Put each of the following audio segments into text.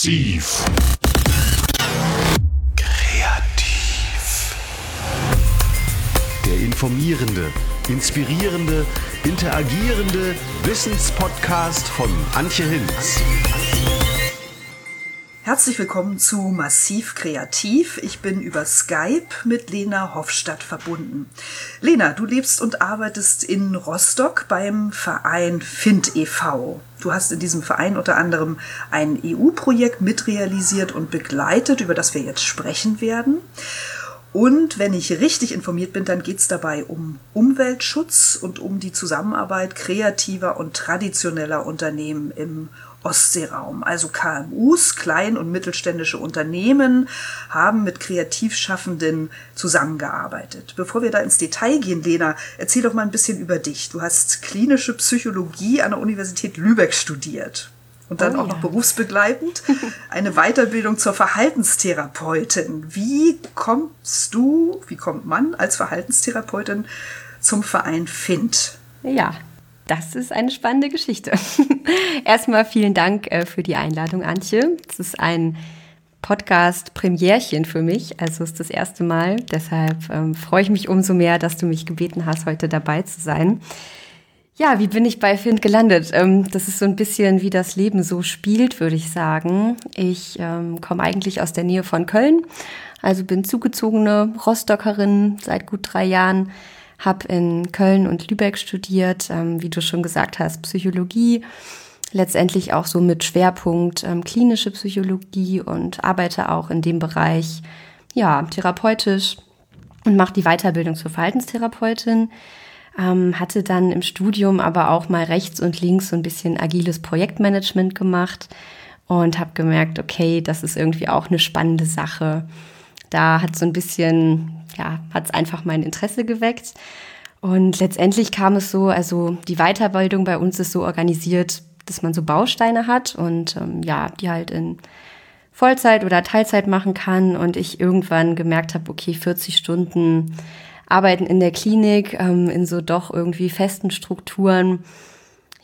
Massiv. Kreativ. Der informierende, inspirierende, interagierende Wissenspodcast von Antje Hinz. Herzlich willkommen zu Massiv Kreativ. Ich bin über Skype mit Lena Hofstadt verbunden. Lena, du lebst und arbeitest in Rostock beim Verein Find e.V. Du hast in diesem Verein unter anderem ein EU-Projekt mitrealisiert und begleitet, über das wir jetzt sprechen werden. Und wenn ich richtig informiert bin, dann geht es dabei um Umweltschutz und um die Zusammenarbeit kreativer und traditioneller Unternehmen im Ostseeraum. Also KMUs, klein- und mittelständische Unternehmen haben mit Kreativschaffenden zusammengearbeitet. Bevor wir da ins Detail gehen, Lena, erzähl doch mal ein bisschen über dich. Du hast klinische Psychologie an der Universität Lübeck studiert und dann oh, auch noch berufsbegleitend eine Weiterbildung zur Verhaltenstherapeutin. Wie kommst du, wie kommt man als Verhaltenstherapeutin zum Verein FIND? Ja, das ist eine spannende Geschichte. Erstmal vielen Dank äh, für die Einladung, Antje. Es ist ein Podcast-Premiärchen für mich. Also ist das erste Mal. Deshalb ähm, freue ich mich umso mehr, dass du mich gebeten hast, heute dabei zu sein. Ja, wie bin ich bei Find gelandet? Ähm, das ist so ein bisschen, wie das Leben so spielt, würde ich sagen. Ich ähm, komme eigentlich aus der Nähe von Köln, also bin zugezogene Rostockerin seit gut drei Jahren habe in Köln und Lübeck studiert, ähm, wie du schon gesagt hast, Psychologie, letztendlich auch so mit Schwerpunkt ähm, klinische Psychologie und arbeite auch in dem Bereich, ja, therapeutisch und mache die Weiterbildung zur Verhaltenstherapeutin. Ähm, hatte dann im Studium aber auch mal rechts und links so ein bisschen agiles Projektmanagement gemacht und habe gemerkt, okay, das ist irgendwie auch eine spannende Sache. Da hat so ein bisschen ja, hat es einfach mein Interesse geweckt. Und letztendlich kam es so, also die Weiterbildung bei uns ist so organisiert, dass man so Bausteine hat und ähm, ja, die halt in Vollzeit oder Teilzeit machen kann. Und ich irgendwann gemerkt habe, okay, 40 Stunden arbeiten in der Klinik, ähm, in so doch irgendwie festen Strukturen.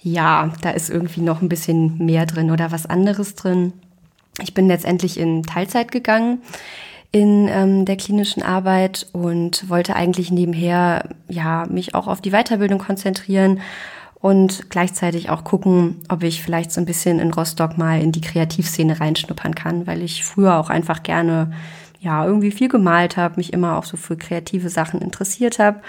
Ja, da ist irgendwie noch ein bisschen mehr drin oder was anderes drin. Ich bin letztendlich in Teilzeit gegangen in ähm, der klinischen Arbeit und wollte eigentlich nebenher ja mich auch auf die Weiterbildung konzentrieren und gleichzeitig auch gucken, ob ich vielleicht so ein bisschen in Rostock mal in die Kreativszene reinschnuppern kann, weil ich früher auch einfach gerne ja irgendwie viel gemalt habe, mich immer auch so für kreative Sachen interessiert habe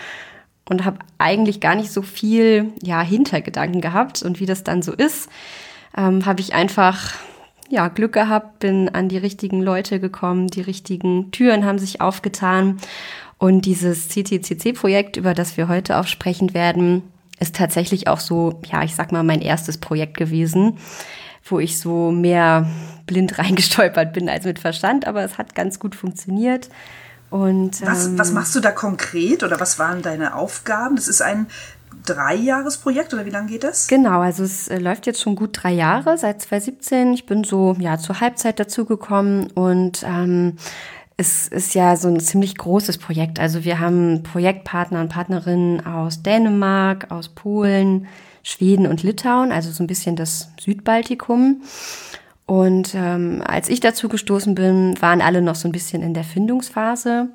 und habe eigentlich gar nicht so viel ja Hintergedanken gehabt. Und wie das dann so ist, ähm, habe ich einfach ja, Glück gehabt, bin an die richtigen Leute gekommen, die richtigen Türen haben sich aufgetan. Und dieses CTCC-Projekt, über das wir heute auch sprechen werden, ist tatsächlich auch so, ja, ich sag mal, mein erstes Projekt gewesen, wo ich so mehr blind reingestolpert bin als mit Verstand, aber es hat ganz gut funktioniert. Und, was, ähm, was machst du da konkret oder was waren deine Aufgaben? Das ist ein Dreijahresprojekt oder wie lange geht das? Genau, also es äh, läuft jetzt schon gut drei Jahre, seit 2017. Ich bin so ja zur Halbzeit dazugekommen und ähm, es ist ja so ein ziemlich großes Projekt. Also wir haben Projektpartner und Partnerinnen aus Dänemark, aus Polen, Schweden und Litauen, also so ein bisschen das Südbaltikum. Und ähm, als ich dazu gestoßen bin, waren alle noch so ein bisschen in der Findungsphase.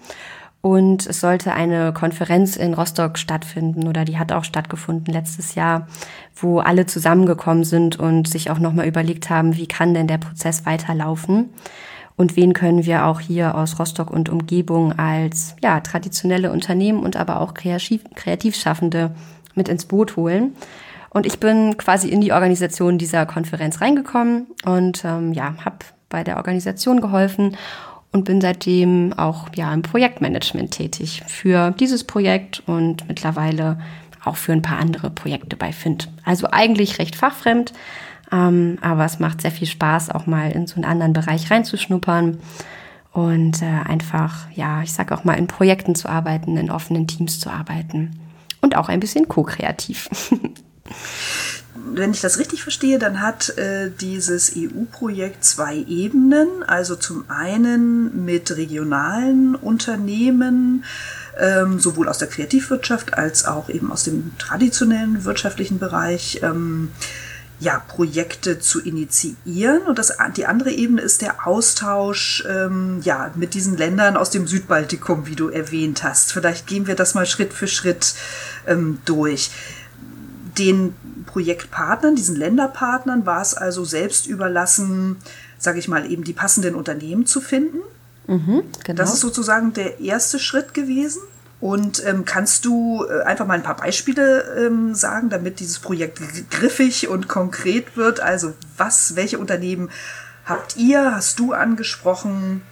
Und es sollte eine Konferenz in Rostock stattfinden oder die hat auch stattgefunden letztes Jahr, wo alle zusammengekommen sind und sich auch nochmal überlegt haben, wie kann denn der Prozess weiterlaufen und wen können wir auch hier aus Rostock und Umgebung als ja, traditionelle Unternehmen und aber auch Kreativ Kreativschaffende mit ins Boot holen. Und ich bin quasi in die Organisation dieser Konferenz reingekommen und ähm, ja, habe bei der Organisation geholfen und bin seitdem auch ja im Projektmanagement tätig für dieses Projekt und mittlerweile auch für ein paar andere Projekte bei Find. Also eigentlich recht fachfremd, ähm, aber es macht sehr viel Spaß, auch mal in so einen anderen Bereich reinzuschnuppern und äh, einfach, ja, ich sage auch mal, in Projekten zu arbeiten, in offenen Teams zu arbeiten und auch ein bisschen ko-kreativ. wenn ich das richtig verstehe, dann hat äh, dieses EU-Projekt zwei Ebenen. Also zum einen mit regionalen Unternehmen, ähm, sowohl aus der Kreativwirtschaft als auch eben aus dem traditionellen wirtschaftlichen Bereich. Ähm, ja, Projekte zu initiieren. Und das, die andere Ebene ist der Austausch ähm, ja, mit diesen Ländern aus dem Südbaltikum, wie du erwähnt hast. Vielleicht gehen wir das mal Schritt für Schritt ähm, durch. Den Projektpartnern, diesen Länderpartnern, war es also selbst überlassen, sage ich mal, eben die passenden Unternehmen zu finden. Mhm, genau. Das ist sozusagen der erste Schritt gewesen. Und ähm, kannst du äh, einfach mal ein paar Beispiele ähm, sagen, damit dieses Projekt griffig und konkret wird? Also was, welche Unternehmen habt ihr, hast du angesprochen?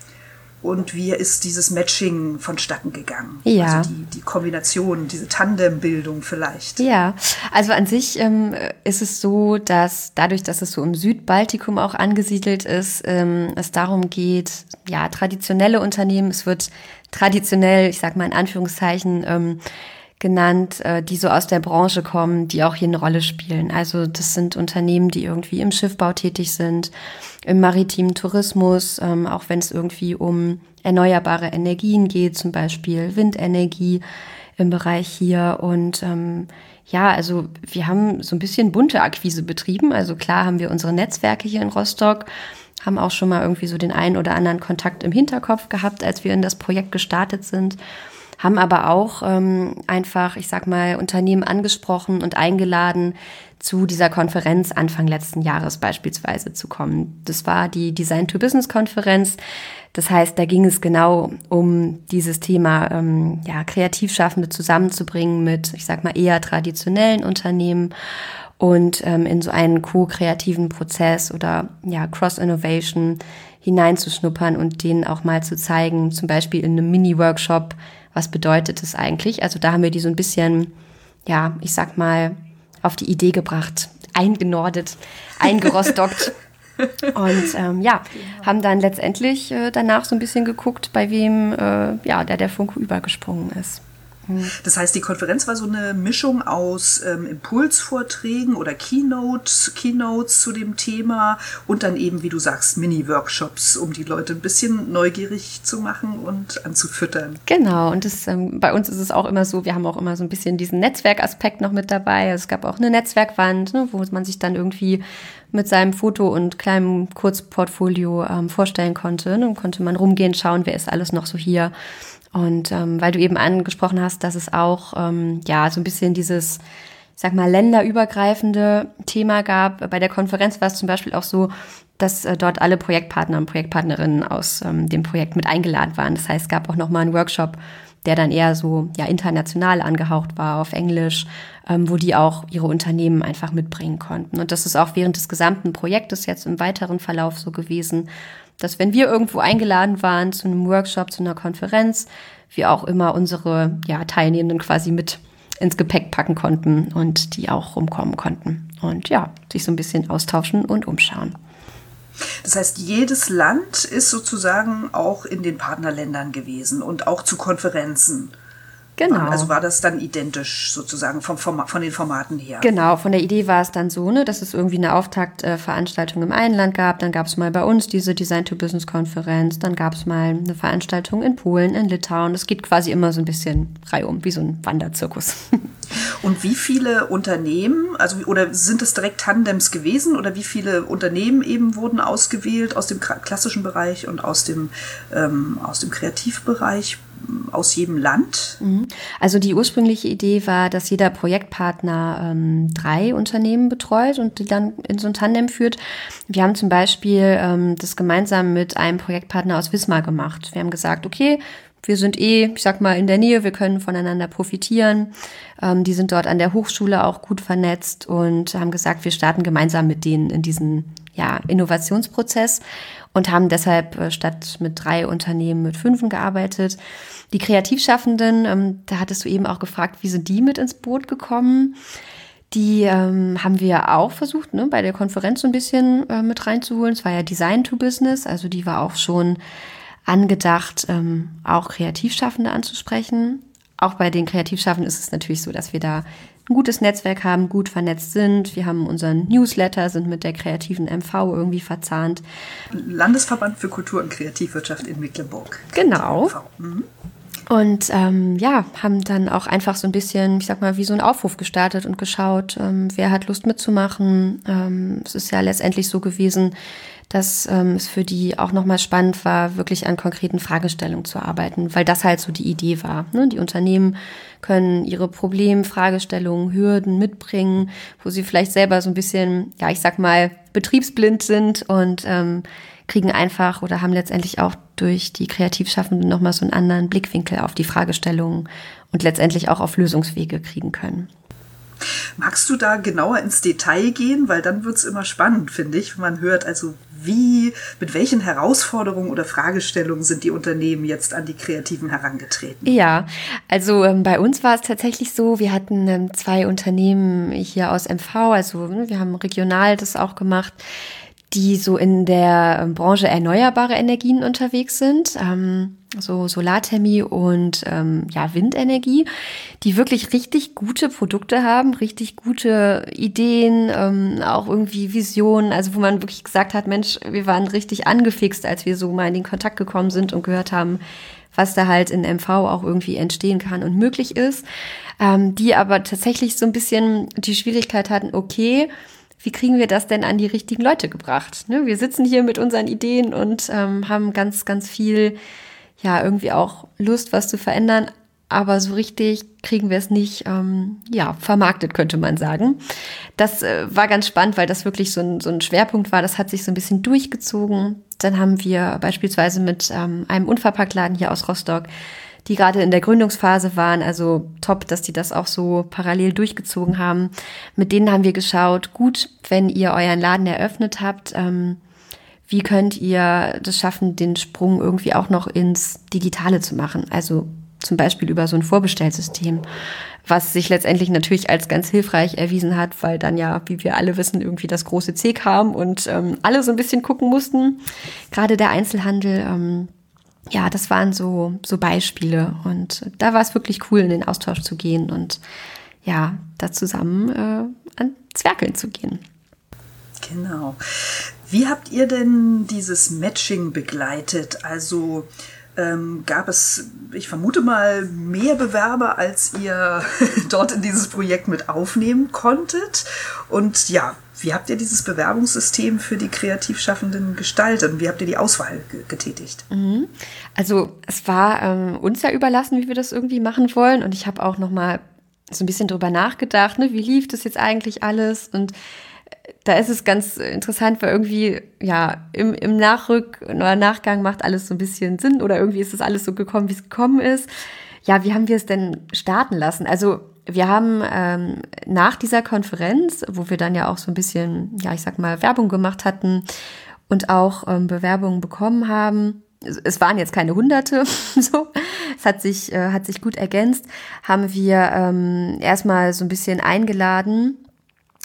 Und wie ist dieses Matching vonstatten gegangen? Ja. Also die, die Kombination, diese Tandembildung vielleicht. Ja, also an sich ähm, ist es so, dass dadurch, dass es so im Südbaltikum auch angesiedelt ist, ähm, es darum geht, ja, traditionelle Unternehmen, es wird traditionell, ich sag mal in Anführungszeichen, ähm, genannt, äh, die so aus der Branche kommen, die auch hier eine Rolle spielen. Also das sind Unternehmen, die irgendwie im Schiffbau tätig sind, im maritimen Tourismus, ähm, auch wenn es irgendwie um erneuerbare Energien geht, zum Beispiel Windenergie im Bereich hier. Und ähm, ja, also wir haben so ein bisschen bunte Akquise betrieben. Also klar haben wir unsere Netzwerke hier in Rostock, haben auch schon mal irgendwie so den einen oder anderen Kontakt im Hinterkopf gehabt, als wir in das Projekt gestartet sind haben aber auch ähm, einfach, ich sag mal, Unternehmen angesprochen und eingeladen, zu dieser Konferenz Anfang letzten Jahres beispielsweise zu kommen. Das war die Design to Business Konferenz. Das heißt, da ging es genau um dieses Thema, ähm, ja, Kreativschaffende zusammenzubringen mit, ich sag mal, eher traditionellen Unternehmen und ähm, in so einen co-kreativen Prozess oder ja, Cross-Innovation hineinzuschnuppern und denen auch mal zu zeigen, zum Beispiel in einem Mini-Workshop, was bedeutet es eigentlich? Also da haben wir die so ein bisschen, ja, ich sag mal, auf die Idee gebracht, eingenordet, eingerostockt. Und ähm, ja, haben dann letztendlich äh, danach so ein bisschen geguckt, bei wem äh, ja, der der Funke übergesprungen ist. Das heißt, die Konferenz war so eine Mischung aus ähm, Impulsvorträgen oder Keynotes, Keynotes zu dem Thema und dann eben, wie du sagst, Mini-Workshops, um die Leute ein bisschen neugierig zu machen und anzufüttern. Genau, und das, ähm, bei uns ist es auch immer so, wir haben auch immer so ein bisschen diesen Netzwerkaspekt noch mit dabei. Also es gab auch eine Netzwerkwand, ne, wo man sich dann irgendwie mit seinem Foto und kleinem Kurzportfolio ähm, vorstellen konnte. Dann konnte man rumgehen, schauen, wer ist alles noch so hier. Und ähm, weil du eben angesprochen hast, dass es auch ähm, ja so ein bisschen dieses, ich sag mal, länderübergreifende Thema gab. Bei der Konferenz war es zum Beispiel auch so, dass äh, dort alle Projektpartner und Projektpartnerinnen aus ähm, dem Projekt mit eingeladen waren. Das heißt, es gab auch nochmal einen Workshop, der dann eher so ja international angehaucht war auf Englisch, ähm, wo die auch ihre Unternehmen einfach mitbringen konnten. Und das ist auch während des gesamten Projektes jetzt im weiteren Verlauf so gewesen, dass wenn wir irgendwo eingeladen waren zu einem Workshop, zu einer Konferenz, wir auch immer unsere ja, Teilnehmenden quasi mit ins Gepäck packen konnten und die auch rumkommen konnten. Und ja, sich so ein bisschen austauschen und umschauen. Das heißt, jedes Land ist sozusagen auch in den Partnerländern gewesen und auch zu Konferenzen. Genau. Also war das dann identisch sozusagen vom Format, von den Formaten her? Genau, von der Idee war es dann so, ne, dass es irgendwie eine Auftaktveranstaltung im einen Land gab. Dann gab es mal bei uns diese Design-to-Business-Konferenz. Dann gab es mal eine Veranstaltung in Polen, in Litauen. Es geht quasi immer so ein bisschen reihum, wie so ein Wanderzirkus. Und wie viele Unternehmen, also oder sind es direkt Tandems gewesen oder wie viele Unternehmen eben wurden ausgewählt aus dem klassischen Bereich und aus dem, ähm, aus dem Kreativbereich? Aus jedem Land? Mhm. Also die ursprüngliche Idee war, dass jeder Projektpartner ähm, drei Unternehmen betreut und die dann in so ein Tandem führt. Wir haben zum Beispiel ähm, das gemeinsam mit einem Projektpartner aus Wismar gemacht. Wir haben gesagt, okay, wir sind eh, ich sag mal, in der Nähe, wir können voneinander profitieren. Ähm, die sind dort an der Hochschule auch gut vernetzt und haben gesagt, wir starten gemeinsam mit denen in diesen ja, Innovationsprozess und haben deshalb äh, statt mit drei Unternehmen mit fünfen gearbeitet. Die Kreativschaffenden, ähm, da hattest du eben auch gefragt, wie sind die mit ins Boot gekommen? Die ähm, haben wir auch versucht, ne, bei der Konferenz so ein bisschen äh, mit reinzuholen. Es war ja Design to Business, also die war auch schon angedacht, ähm, auch Kreativschaffende anzusprechen. Auch bei den Kreativschaffenden ist es natürlich so, dass wir da ein gutes Netzwerk haben, gut vernetzt sind. Wir haben unseren Newsletter, sind mit der kreativen MV irgendwie verzahnt. Landesverband für Kultur und Kreativwirtschaft in Mecklenburg. Genau. Mhm. Und ähm, ja, haben dann auch einfach so ein bisschen, ich sag mal, wie so ein Aufruf gestartet und geschaut, ähm, wer hat Lust mitzumachen. Ähm, es ist ja letztendlich so gewesen, dass ähm, es für die auch nochmal spannend war, wirklich an konkreten Fragestellungen zu arbeiten, weil das halt so die Idee war. Ne? Die Unternehmen können ihre Problem, Fragestellungen, Hürden mitbringen, wo sie vielleicht selber so ein bisschen, ja, ich sag mal, betriebsblind sind und ähm, kriegen einfach oder haben letztendlich auch durch die Kreativschaffenden nochmal so einen anderen Blickwinkel auf die Fragestellungen und letztendlich auch auf Lösungswege kriegen können. Magst du da genauer ins Detail gehen? Weil dann wird es immer spannend, finde ich, wenn man hört, also wie, mit welchen Herausforderungen oder Fragestellungen sind die Unternehmen jetzt an die Kreativen herangetreten? Ja, also ähm, bei uns war es tatsächlich so, wir hatten ähm, zwei Unternehmen hier aus MV, also ne, wir haben regional das auch gemacht die so in der Branche erneuerbare Energien unterwegs sind, ähm, so Solarthermie und ähm, ja Windenergie, die wirklich richtig gute Produkte haben, richtig gute Ideen, ähm, auch irgendwie Visionen, also wo man wirklich gesagt hat, Mensch, wir waren richtig angefixt, als wir so mal in den Kontakt gekommen sind und gehört haben, was da halt in MV auch irgendwie entstehen kann und möglich ist, ähm, die aber tatsächlich so ein bisschen die Schwierigkeit hatten, okay, wie kriegen wir das denn an die richtigen Leute gebracht? Ne? Wir sitzen hier mit unseren Ideen und ähm, haben ganz, ganz viel, ja, irgendwie auch Lust, was zu verändern, aber so richtig kriegen wir es nicht, ähm, ja, vermarktet, könnte man sagen. Das äh, war ganz spannend, weil das wirklich so ein, so ein Schwerpunkt war. Das hat sich so ein bisschen durchgezogen. Dann haben wir beispielsweise mit ähm, einem Unverpacktladen hier aus Rostock die gerade in der Gründungsphase waren. Also top, dass die das auch so parallel durchgezogen haben. Mit denen haben wir geschaut, gut, wenn ihr euren Laden eröffnet habt, ähm, wie könnt ihr das schaffen, den Sprung irgendwie auch noch ins Digitale zu machen? Also zum Beispiel über so ein Vorbestellsystem, was sich letztendlich natürlich als ganz hilfreich erwiesen hat, weil dann ja, wie wir alle wissen, irgendwie das große C kam und ähm, alle so ein bisschen gucken mussten. Gerade der Einzelhandel. Ähm, ja, das waren so, so Beispiele. Und da war es wirklich cool, in den Austausch zu gehen und ja, da zusammen äh, an Zwerkeln zu gehen. Genau. Wie habt ihr denn dieses Matching begleitet? Also ähm, gab es, ich vermute mal, mehr Bewerber, als ihr dort in dieses Projekt mit aufnehmen konntet? Und ja, wie habt ihr dieses Bewerbungssystem für die Kreativschaffenden gestaltet? Und wie habt ihr die Auswahl getätigt? Mhm. Also es war ähm, uns ja überlassen, wie wir das irgendwie machen wollen. Und ich habe auch noch mal so ein bisschen drüber nachgedacht, ne? wie lief das jetzt eigentlich alles? Und da ist es ganz interessant, weil irgendwie, ja, im, im Nachrück oder Nachgang macht alles so ein bisschen Sinn oder irgendwie ist das alles so gekommen, wie es gekommen ist. Ja, wie haben wir es denn starten lassen? Also wir haben ähm, nach dieser Konferenz, wo wir dann ja auch so ein bisschen, ja, ich sag mal, Werbung gemacht hatten und auch ähm, Bewerbungen bekommen haben, es waren jetzt keine Hunderte, so, es hat sich, äh, hat sich gut ergänzt, haben wir ähm, erstmal so ein bisschen eingeladen.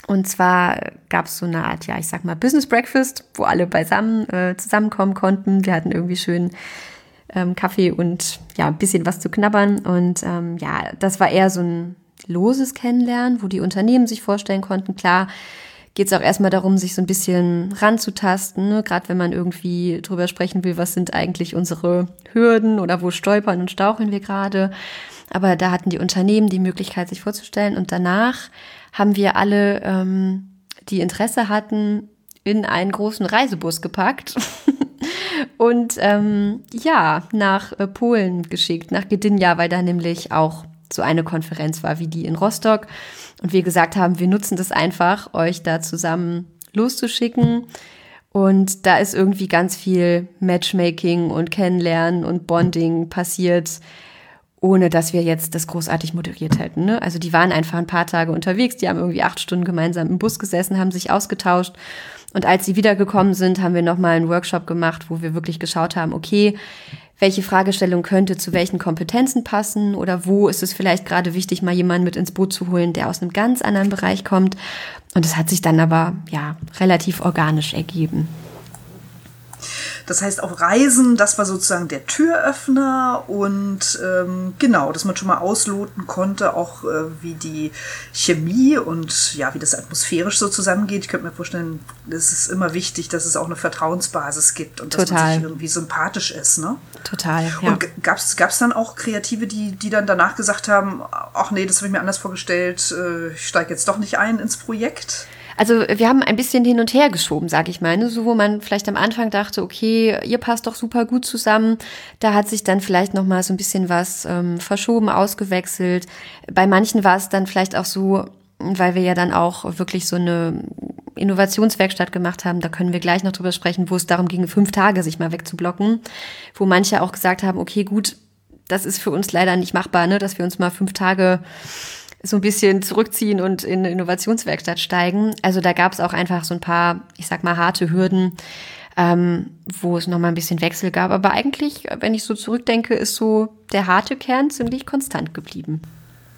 Und zwar gab es so eine Art, ja, ich sag mal, Business Breakfast, wo alle beisammen äh, zusammenkommen konnten. Wir hatten irgendwie schön ähm, Kaffee und ja, ein bisschen was zu knabbern. Und ähm, ja, das war eher so ein loses Kennenlernen, wo die Unternehmen sich vorstellen konnten, klar, geht es auch erstmal darum, sich so ein bisschen ranzutasten, ne? gerade wenn man irgendwie drüber sprechen will, was sind eigentlich unsere Hürden oder wo stolpern und staucheln wir gerade. Aber da hatten die Unternehmen die Möglichkeit, sich vorzustellen. Und danach haben wir alle, ähm, die Interesse hatten, in einen großen Reisebus gepackt und ähm, ja, nach äh, Polen geschickt, nach Gdynia, weil da nämlich auch so eine Konferenz war wie die in Rostock. Und wir gesagt haben, wir nutzen das einfach, euch da zusammen loszuschicken. Und da ist irgendwie ganz viel Matchmaking und Kennenlernen und Bonding passiert, ohne dass wir jetzt das großartig moderiert hätten. Ne? Also die waren einfach ein paar Tage unterwegs, die haben irgendwie acht Stunden gemeinsam im Bus gesessen, haben sich ausgetauscht. Und als sie wiedergekommen sind, haben wir nochmal einen Workshop gemacht, wo wir wirklich geschaut haben, okay, welche Fragestellung könnte zu welchen Kompetenzen passen oder wo ist es vielleicht gerade wichtig, mal jemanden mit ins Boot zu holen, der aus einem ganz anderen Bereich kommt. Und es hat sich dann aber ja relativ organisch ergeben. Das heißt, auf Reisen, das war sozusagen der Türöffner und ähm, genau, dass man schon mal ausloten konnte, auch äh, wie die Chemie und ja, wie das atmosphärisch so zusammengeht. Ich könnte mir vorstellen, es ist immer wichtig, dass es auch eine Vertrauensbasis gibt und dass Total. man sich irgendwie sympathisch ist. Ne? Total. Ja. Und gab es dann auch Kreative, die, die dann danach gesagt haben, ach nee, das habe ich mir anders vorgestellt, äh, ich steige jetzt doch nicht ein ins Projekt? Also wir haben ein bisschen hin und her geschoben, sag ich mal. Ne? So wo man vielleicht am Anfang dachte, okay, ihr passt doch super gut zusammen. Da hat sich dann vielleicht noch mal so ein bisschen was ähm, verschoben, ausgewechselt. Bei manchen war es dann vielleicht auch so, weil wir ja dann auch wirklich so eine Innovationswerkstatt gemacht haben, da können wir gleich noch drüber sprechen, wo es darum ging, fünf Tage sich mal wegzublocken, wo manche auch gesagt haben, okay, gut, das ist für uns leider nicht machbar, ne, dass wir uns mal fünf Tage so ein bisschen zurückziehen und in eine Innovationswerkstatt steigen. Also da gab es auch einfach so ein paar, ich sag mal, harte Hürden, ähm, wo es nochmal ein bisschen Wechsel gab. Aber eigentlich, wenn ich so zurückdenke, ist so der harte Kern ziemlich konstant geblieben.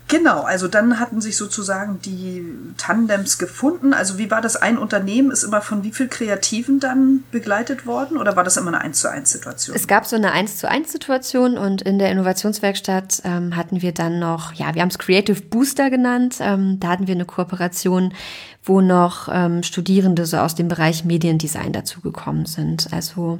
Genau, also dann hatten sich sozusagen die Tandems gefunden. Also wie war das? Ein Unternehmen ist immer von wie viel Kreativen dann begleitet worden oder war das immer eine 1 zu 1 Situation? Es gab so eine 1 zu 1 Situation und in der Innovationswerkstatt ähm, hatten wir dann noch, ja, wir haben es Creative Booster genannt. Ähm, da hatten wir eine Kooperation, wo noch ähm, Studierende so aus dem Bereich Mediendesign dazugekommen sind. Also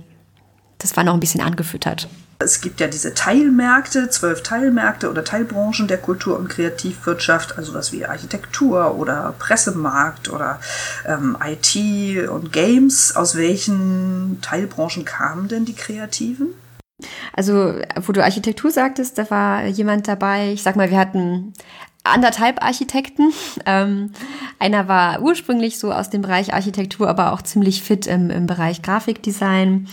das war noch ein bisschen angefüttert. Es gibt ja diese Teilmärkte, zwölf Teilmärkte oder Teilbranchen der Kultur- und Kreativwirtschaft, also was wie Architektur oder Pressemarkt oder ähm, IT und Games. Aus welchen Teilbranchen kamen denn die Kreativen? Also, wo du Architektur sagtest, da war jemand dabei, ich sag mal, wir hatten anderthalb Architekten. Ähm, einer war ursprünglich so aus dem Bereich Architektur, aber auch ziemlich fit im, im Bereich Grafikdesign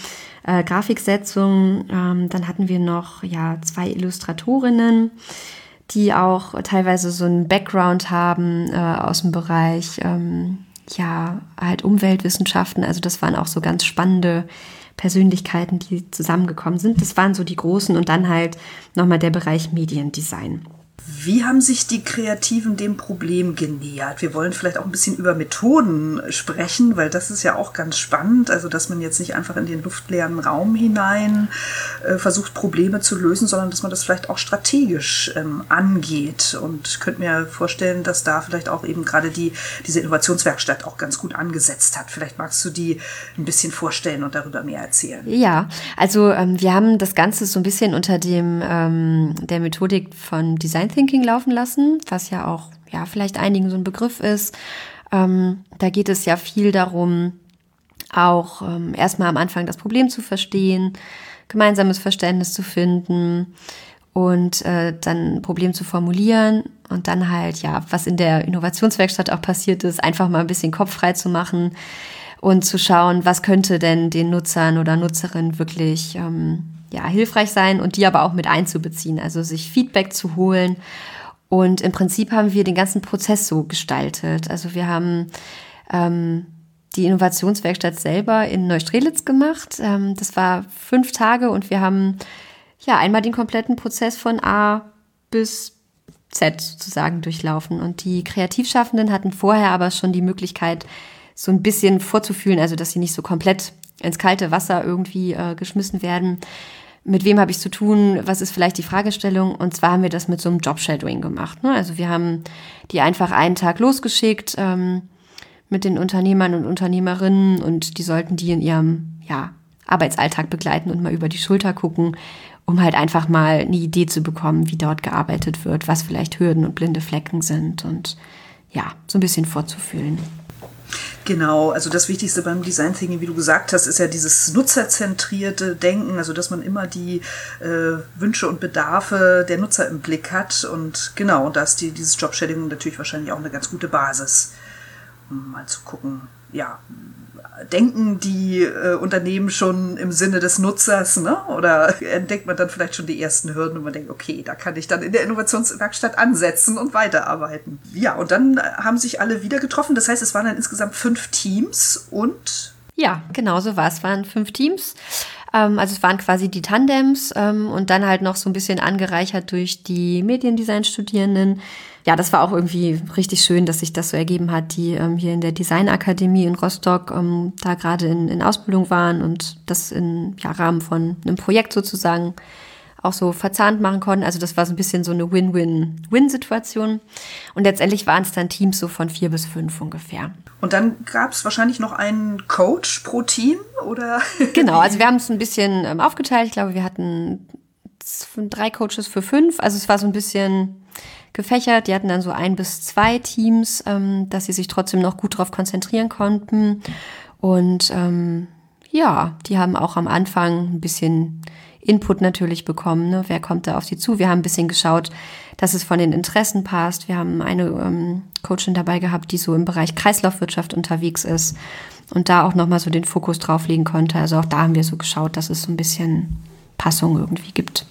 äh, Grafiksetzung. Ähm, dann hatten wir noch ja zwei Illustratorinnen, die auch teilweise so einen Background haben äh, aus dem Bereich ähm, ja halt Umweltwissenschaften. Also das waren auch so ganz spannende Persönlichkeiten, die zusammengekommen sind. Das waren so die großen und dann halt nochmal der Bereich Mediendesign. Wie haben sich die Kreativen dem Problem genähert? Wir wollen vielleicht auch ein bisschen über Methoden sprechen, weil das ist ja auch ganz spannend. Also, dass man jetzt nicht einfach in den luftleeren Raum hinein äh, versucht, Probleme zu lösen, sondern dass man das vielleicht auch strategisch ähm, angeht. Und könnte mir vorstellen, dass da vielleicht auch eben gerade die, diese Innovationswerkstatt auch ganz gut angesetzt hat. Vielleicht magst du die ein bisschen vorstellen und darüber mehr erzählen. Ja, also ähm, wir haben das Ganze so ein bisschen unter dem ähm, der Methodik von Design Thinking laufen lassen, was ja auch ja vielleicht einigen so ein Begriff ist. Ähm, da geht es ja viel darum, auch ähm, erstmal am Anfang das Problem zu verstehen, gemeinsames Verständnis zu finden und äh, dann ein Problem zu formulieren und dann halt, ja, was in der Innovationswerkstatt auch passiert ist, einfach mal ein bisschen Kopf frei zu machen und zu schauen, was könnte denn den Nutzern oder Nutzerinnen wirklich ähm, ja, hilfreich sein und die aber auch mit einzubeziehen, also sich Feedback zu holen. Und im Prinzip haben wir den ganzen Prozess so gestaltet. Also wir haben ähm, die Innovationswerkstatt selber in Neustrelitz gemacht. Ähm, das war fünf Tage und wir haben ja einmal den kompletten Prozess von A bis Z sozusagen durchlaufen. Und die Kreativschaffenden hatten vorher aber schon die Möglichkeit, so ein bisschen vorzufühlen, also dass sie nicht so komplett ins kalte Wasser irgendwie äh, geschmissen werden, mit wem habe ich zu tun, was ist vielleicht die Fragestellung. Und zwar haben wir das mit so einem Job-Shadowing gemacht. Ne? Also wir haben die einfach einen Tag losgeschickt ähm, mit den Unternehmern und Unternehmerinnen und die sollten die in ihrem ja, Arbeitsalltag begleiten und mal über die Schulter gucken, um halt einfach mal eine Idee zu bekommen, wie dort gearbeitet wird, was vielleicht Hürden und blinde Flecken sind und ja, so ein bisschen vorzufühlen. Genau, also das Wichtigste beim Design Thinking, wie du gesagt hast, ist ja dieses nutzerzentrierte Denken, also dass man immer die äh, Wünsche und Bedarfe der Nutzer im Blick hat. Und genau, da ist die, dieses Job-Shading natürlich wahrscheinlich auch eine ganz gute Basis, um mal zu gucken, ja, denken die äh, Unternehmen schon im Sinne des Nutzers, ne? Oder entdeckt man dann vielleicht schon die ersten Hürden und man denkt, okay, da kann ich dann in der Innovationswerkstatt ansetzen und weiterarbeiten. Ja, und dann haben sich alle wieder getroffen. Das heißt, es waren dann insgesamt fünf Teams und ja, genau so war es. Es waren fünf Teams. Ähm, also es waren quasi die Tandems ähm, und dann halt noch so ein bisschen angereichert durch die Mediendesign-Studierenden. Ja, das war auch irgendwie richtig schön, dass sich das so ergeben hat, die ähm, hier in der Designakademie in Rostock ähm, da gerade in, in Ausbildung waren und das im ja, Rahmen von einem Projekt sozusagen auch so verzahnt machen konnten. Also das war so ein bisschen so eine Win-Win-Win-Situation. Und letztendlich waren es dann Teams so von vier bis fünf ungefähr. Und dann gab es wahrscheinlich noch einen Coach pro Team, oder? Genau, also wir haben es ein bisschen ähm, aufgeteilt. Ich glaube, wir hatten drei Coaches für fünf. Also es war so ein bisschen gefächert. Die hatten dann so ein bis zwei Teams, ähm, dass sie sich trotzdem noch gut darauf konzentrieren konnten. Und ähm, ja, die haben auch am Anfang ein bisschen Input natürlich bekommen. Ne? Wer kommt da auf sie zu? Wir haben ein bisschen geschaut, dass es von den Interessen passt. Wir haben eine ähm, Coachin dabei gehabt, die so im Bereich Kreislaufwirtschaft unterwegs ist und da auch nochmal so den Fokus drauflegen konnte. Also auch da haben wir so geschaut, dass es so ein bisschen Passung irgendwie gibt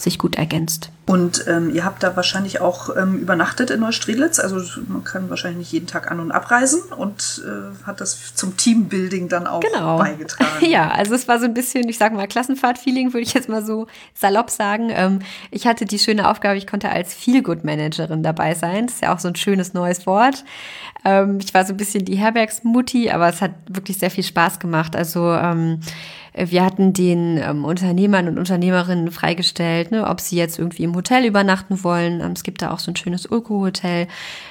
sich gut ergänzt. Und ähm, ihr habt da wahrscheinlich auch ähm, übernachtet in Neustrelitz. Also man kann wahrscheinlich nicht jeden Tag an- und abreisen und äh, hat das zum Teambuilding dann auch genau. beigetragen. Ja, also es war so ein bisschen, ich sag mal, Klassenfahrt-Feeling, würde ich jetzt mal so salopp sagen. Ähm, ich hatte die schöne Aufgabe, ich konnte als Feelgood-Managerin dabei sein. Das ist ja auch so ein schönes neues Wort. Ähm, ich war so ein bisschen die Herbergsmutti, aber es hat wirklich sehr viel Spaß gemacht. Also ähm, wir hatten den ähm, Unternehmern und Unternehmerinnen freigestellt, ne, ob sie jetzt irgendwie im Hotel übernachten wollen. Ähm, es gibt da auch so ein schönes Öko-Hotel.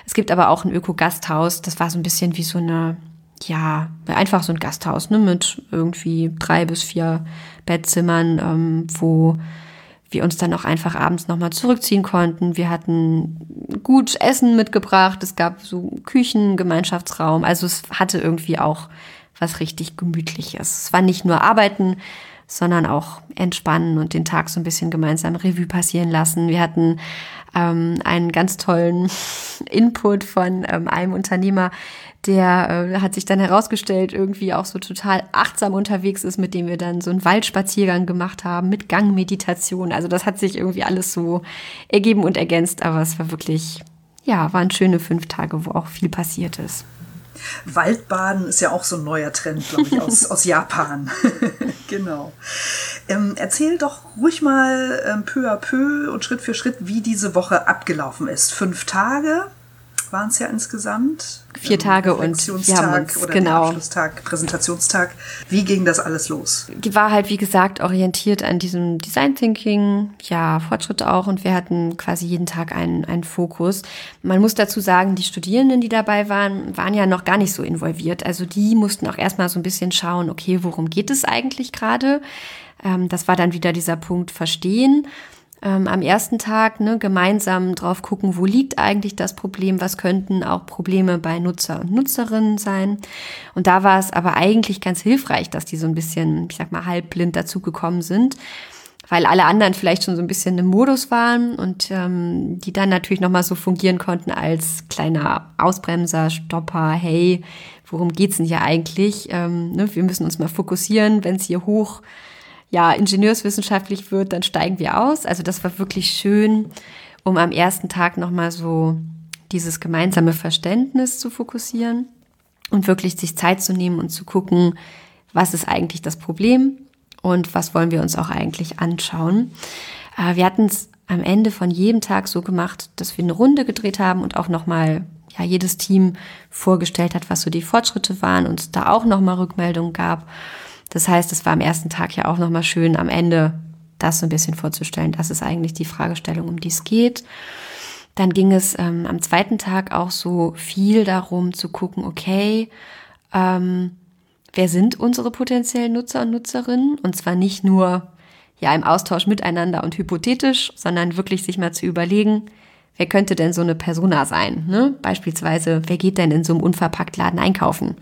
Es gibt aber auch ein Öko-Gasthaus. Das war so ein bisschen wie so eine, ja, einfach so ein Gasthaus, ne, mit irgendwie drei bis vier Bettzimmern, ähm, wo wir uns dann auch einfach abends nochmal zurückziehen konnten. Wir hatten gut Essen mitgebracht. Es gab so Küchen, Gemeinschaftsraum. Also es hatte irgendwie auch was richtig Gemütliches. Es war nicht nur Arbeiten, sondern auch entspannen und den Tag so ein bisschen gemeinsam Revue passieren lassen. Wir hatten ähm, einen ganz tollen Input von ähm, einem Unternehmer, der äh, hat sich dann herausgestellt, irgendwie auch so total achtsam unterwegs ist, mit dem wir dann so einen Waldspaziergang gemacht haben mit Gangmeditation. Also das hat sich irgendwie alles so ergeben und ergänzt, aber es war wirklich, ja, waren schöne fünf Tage, wo auch viel passiert ist. Waldbaden ist ja auch so ein neuer Trend, glaube ich, aus, aus Japan. genau. Ähm, erzähl doch ruhig mal ähm, peu à peu und Schritt für Schritt, wie diese Woche abgelaufen ist. Fünf Tage waren es ja insgesamt. Vier Tage und wir haben uns, oder genau. Abschlusstag, Präsentationstag. Wie ging das alles los? Die war halt, wie gesagt, orientiert an diesem Design Thinking, ja, Fortschritt auch und wir hatten quasi jeden Tag einen, einen Fokus. Man muss dazu sagen, die Studierenden, die dabei waren, waren ja noch gar nicht so involviert. Also die mussten auch erstmal so ein bisschen schauen, okay, worum geht es eigentlich gerade? Ähm, das war dann wieder dieser Punkt Verstehen ähm, am ersten Tag ne, gemeinsam drauf gucken, wo liegt eigentlich das Problem, was könnten auch Probleme bei Nutzer und Nutzerinnen sein. Und da war es aber eigentlich ganz hilfreich, dass die so ein bisschen, ich sag mal, halbblind dazugekommen sind weil alle anderen vielleicht schon so ein bisschen im Modus waren und ähm, die dann natürlich nochmal so fungieren konnten als kleiner Ausbremser, Stopper, hey, worum geht's denn hier eigentlich? Ähm, ne, wir müssen uns mal fokussieren, wenn es hier hoch ja, ingenieurswissenschaftlich wird, dann steigen wir aus. Also das war wirklich schön, um am ersten Tag nochmal so dieses gemeinsame Verständnis zu fokussieren und wirklich sich Zeit zu nehmen und zu gucken, was ist eigentlich das Problem und was wollen wir uns auch eigentlich anschauen. Äh, wir hatten es am Ende von jedem Tag so gemacht, dass wir eine Runde gedreht haben und auch nochmal ja, jedes Team vorgestellt hat, was so die Fortschritte waren und da auch nochmal Rückmeldungen gab. Das heißt, es war am ersten Tag ja auch nochmal schön, am Ende das so ein bisschen vorzustellen. Das ist eigentlich die Fragestellung, um die es geht. Dann ging es ähm, am zweiten Tag auch so viel darum zu gucken, okay, ähm, wer sind unsere potenziellen Nutzer und Nutzerinnen? Und zwar nicht nur ja im Austausch miteinander und hypothetisch, sondern wirklich sich mal zu überlegen, wer könnte denn so eine Persona sein? Ne? Beispielsweise, wer geht denn in so einem Unverpacktladen einkaufen?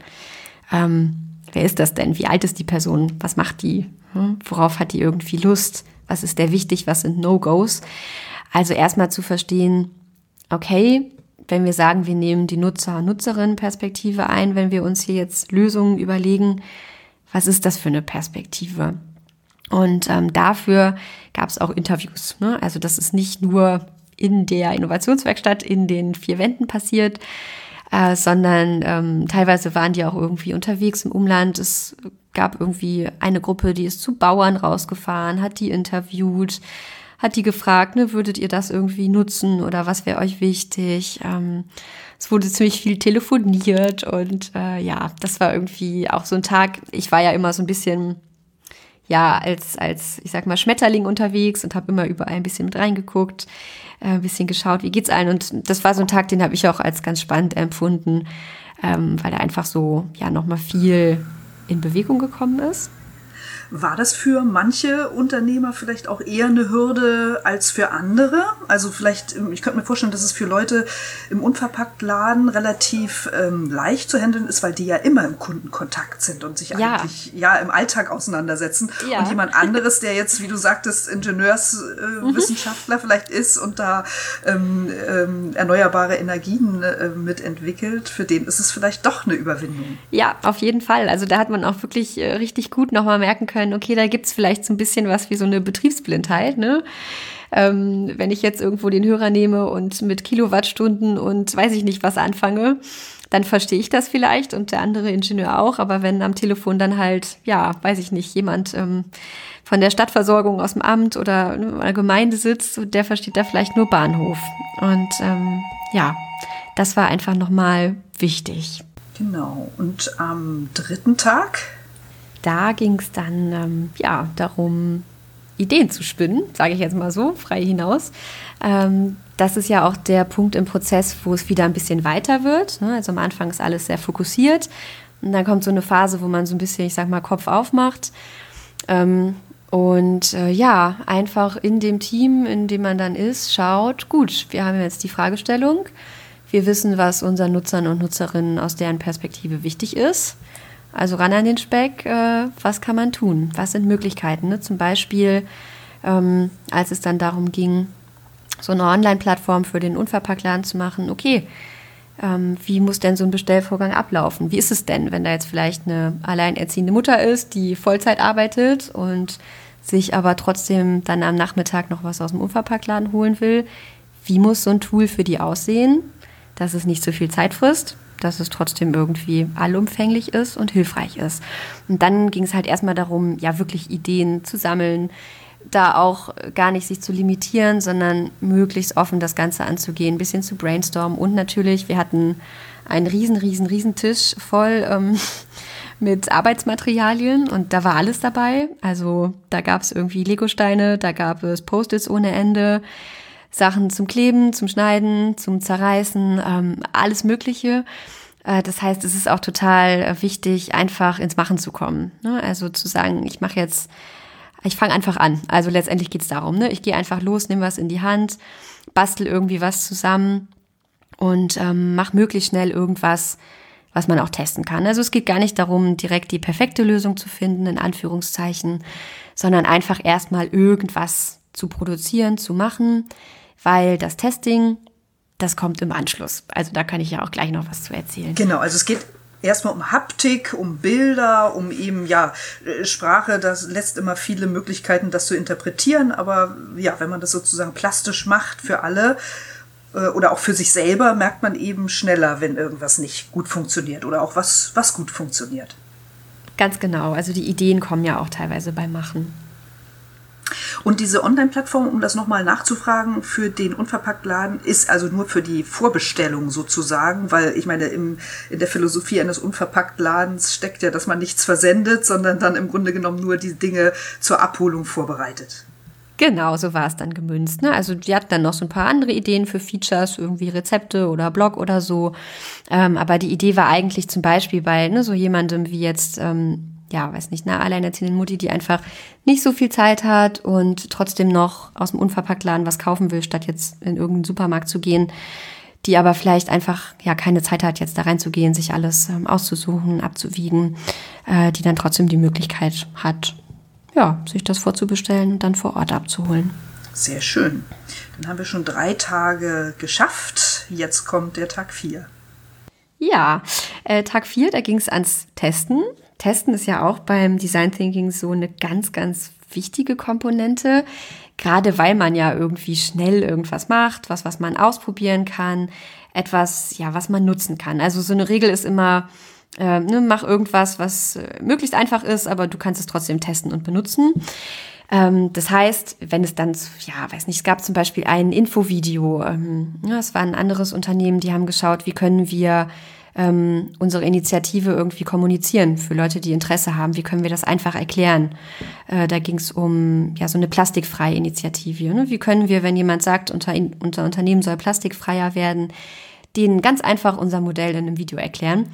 Ähm, wer ist das denn? Wie alt ist die Person? Was macht die? Hm? Worauf hat die irgendwie Lust? Was ist der wichtig? Was sind No-Gos? Also erstmal zu verstehen, okay, wenn wir sagen, wir nehmen die Nutzer-Nutzerinnen-Perspektive ein, wenn wir uns hier jetzt Lösungen überlegen, was ist das für eine Perspektive? Und ähm, dafür gab es auch Interviews. Ne? Also das ist nicht nur in der Innovationswerkstatt in den vier Wänden passiert, äh, sondern ähm, teilweise waren die auch irgendwie unterwegs im Umland. Es gab irgendwie eine Gruppe, die ist zu Bauern rausgefahren, hat die interviewt, hat die gefragt, ne, würdet ihr das irgendwie nutzen oder was wäre euch wichtig? Ähm, es wurde ziemlich viel telefoniert und äh, ja, das war irgendwie auch so ein Tag. Ich war ja immer so ein bisschen ja, als, als, ich sag mal, Schmetterling unterwegs und habe immer überall ein bisschen mit reingeguckt, äh, ein bisschen geschaut, wie geht's allen. Und das war so ein Tag, den habe ich auch als ganz spannend empfunden, ähm, weil er einfach so, ja, nochmal viel in Bewegung gekommen ist. War das für manche Unternehmer vielleicht auch eher eine Hürde als für andere? Also vielleicht, ähm, ich könnte mir vorstellen, dass es für Leute im Unverpacktladen relativ ähm, leicht zu handeln ist, weil die ja immer im Kundenkontakt sind und sich ja. eigentlich ja im Alltag auseinandersetzen. Ja. Und jemand anderes, der jetzt, wie du sagtest, Ingenieurswissenschaftler äh, mhm. vielleicht ist und da ähm, ähm, erneuerbare Energien äh, mitentwickelt, für den ist es vielleicht doch eine Überwindung. Ja, auf jeden Fall. Also da hat man auch wirklich äh, richtig gut nochmal merken können, können, okay, da gibt es vielleicht so ein bisschen was wie so eine Betriebsblindheit, ne? Ähm, wenn ich jetzt irgendwo den Hörer nehme und mit Kilowattstunden und weiß ich nicht was anfange, dann verstehe ich das vielleicht und der andere Ingenieur auch. Aber wenn am Telefon dann halt, ja, weiß ich nicht, jemand ähm, von der Stadtversorgung aus dem Amt oder einer Gemeinde sitzt, der versteht da vielleicht nur Bahnhof. Und ähm, ja, das war einfach nochmal wichtig. Genau. Und am dritten Tag da ging es dann ähm, ja, darum, Ideen zu spinnen, sage ich jetzt mal so, frei hinaus. Ähm, das ist ja auch der Punkt im Prozess, wo es wieder ein bisschen weiter wird. Ne? Also am Anfang ist alles sehr fokussiert. Und dann kommt so eine Phase, wo man so ein bisschen, ich sag mal, Kopf aufmacht. Ähm, und äh, ja, einfach in dem Team, in dem man dann ist, schaut, gut, wir haben jetzt die Fragestellung. Wir wissen, was unseren Nutzern und Nutzerinnen aus deren Perspektive wichtig ist. Also ran an den Speck, äh, was kann man tun? Was sind Möglichkeiten? Ne? Zum Beispiel, ähm, als es dann darum ging, so eine Online-Plattform für den Unverpacktladen zu machen, okay, ähm, wie muss denn so ein Bestellvorgang ablaufen? Wie ist es denn, wenn da jetzt vielleicht eine alleinerziehende Mutter ist, die Vollzeit arbeitet und sich aber trotzdem dann am Nachmittag noch was aus dem Unverpacktladen holen will? Wie muss so ein Tool für die aussehen, dass es nicht so viel Zeit frisst? Dass es trotzdem irgendwie allumfänglich ist und hilfreich ist. Und dann ging es halt erstmal darum, ja, wirklich Ideen zu sammeln, da auch gar nicht sich zu limitieren, sondern möglichst offen das Ganze anzugehen, ein bisschen zu brainstormen. Und natürlich, wir hatten einen riesen, riesen, riesen Tisch voll ähm, mit Arbeitsmaterialien und da war alles dabei. Also da gab es irgendwie Legosteine, da gab es Post-its ohne Ende. Sachen zum Kleben, zum Schneiden, zum Zerreißen, ähm, alles Mögliche. Äh, das heißt, es ist auch total äh, wichtig, einfach ins Machen zu kommen. Ne? Also zu sagen, ich mache jetzt, ich fange einfach an. Also letztendlich geht es darum, ne? ich gehe einfach los, nehme was in die Hand, bastel irgendwie was zusammen und ähm, mach möglichst schnell irgendwas, was man auch testen kann. Also es geht gar nicht darum, direkt die perfekte Lösung zu finden, in Anführungszeichen, sondern einfach erstmal irgendwas zu produzieren, zu machen, weil das Testing, das kommt im Anschluss. Also da kann ich ja auch gleich noch was zu erzählen. Genau, also es geht erstmal um Haptik, um Bilder, um eben, ja, Sprache, das lässt immer viele Möglichkeiten, das zu interpretieren, aber ja, wenn man das sozusagen plastisch macht für alle, äh, oder auch für sich selber merkt man eben schneller, wenn irgendwas nicht gut funktioniert oder auch was, was gut funktioniert. Ganz genau. Also die Ideen kommen ja auch teilweise beim Machen. Und diese Online-Plattform, um das nochmal nachzufragen, für den Unverpacktladen ist also nur für die Vorbestellung sozusagen, weil ich meine, im, in der Philosophie eines Unverpacktladens steckt ja, dass man nichts versendet, sondern dann im Grunde genommen nur die Dinge zur Abholung vorbereitet. Genau, so war es dann gemünzt. Ne? Also die hatten dann noch so ein paar andere Ideen für Features, irgendwie Rezepte oder Blog oder so. Ähm, aber die Idee war eigentlich zum Beispiel bei ne, so jemandem wie jetzt ähm, ja, weiß nicht, eine alleinerziehende Mutti, die einfach nicht so viel Zeit hat und trotzdem noch aus dem Unverpacktladen was kaufen will, statt jetzt in irgendeinen Supermarkt zu gehen, die aber vielleicht einfach ja keine Zeit hat, jetzt da reinzugehen, sich alles ähm, auszusuchen, abzuwiegen, äh, die dann trotzdem die Möglichkeit hat, ja, sich das vorzubestellen und dann vor Ort abzuholen. Sehr schön. Dann haben wir schon drei Tage geschafft. Jetzt kommt der Tag vier. Ja, äh, Tag vier, da ging es ans Testen. Testen ist ja auch beim Design Thinking so eine ganz, ganz wichtige Komponente, gerade weil man ja irgendwie schnell irgendwas macht, was, was man ausprobieren kann, etwas, ja, was man nutzen kann. Also so eine Regel ist immer, äh, ne, mach irgendwas, was äh, möglichst einfach ist, aber du kannst es trotzdem testen und benutzen. Ähm, das heißt, wenn es dann, ja, weiß nicht, es gab zum Beispiel ein Infovideo, ähm, ja, es war ein anderes Unternehmen, die haben geschaut, wie können wir ähm, unsere Initiative irgendwie kommunizieren für Leute, die Interesse haben. Wie können wir das einfach erklären? Äh, da ging es um ja so eine plastikfreie Initiative. Ne? Wie können wir, wenn jemand sagt, unser, unser Unternehmen soll plastikfreier werden, denen ganz einfach unser Modell in einem Video erklären.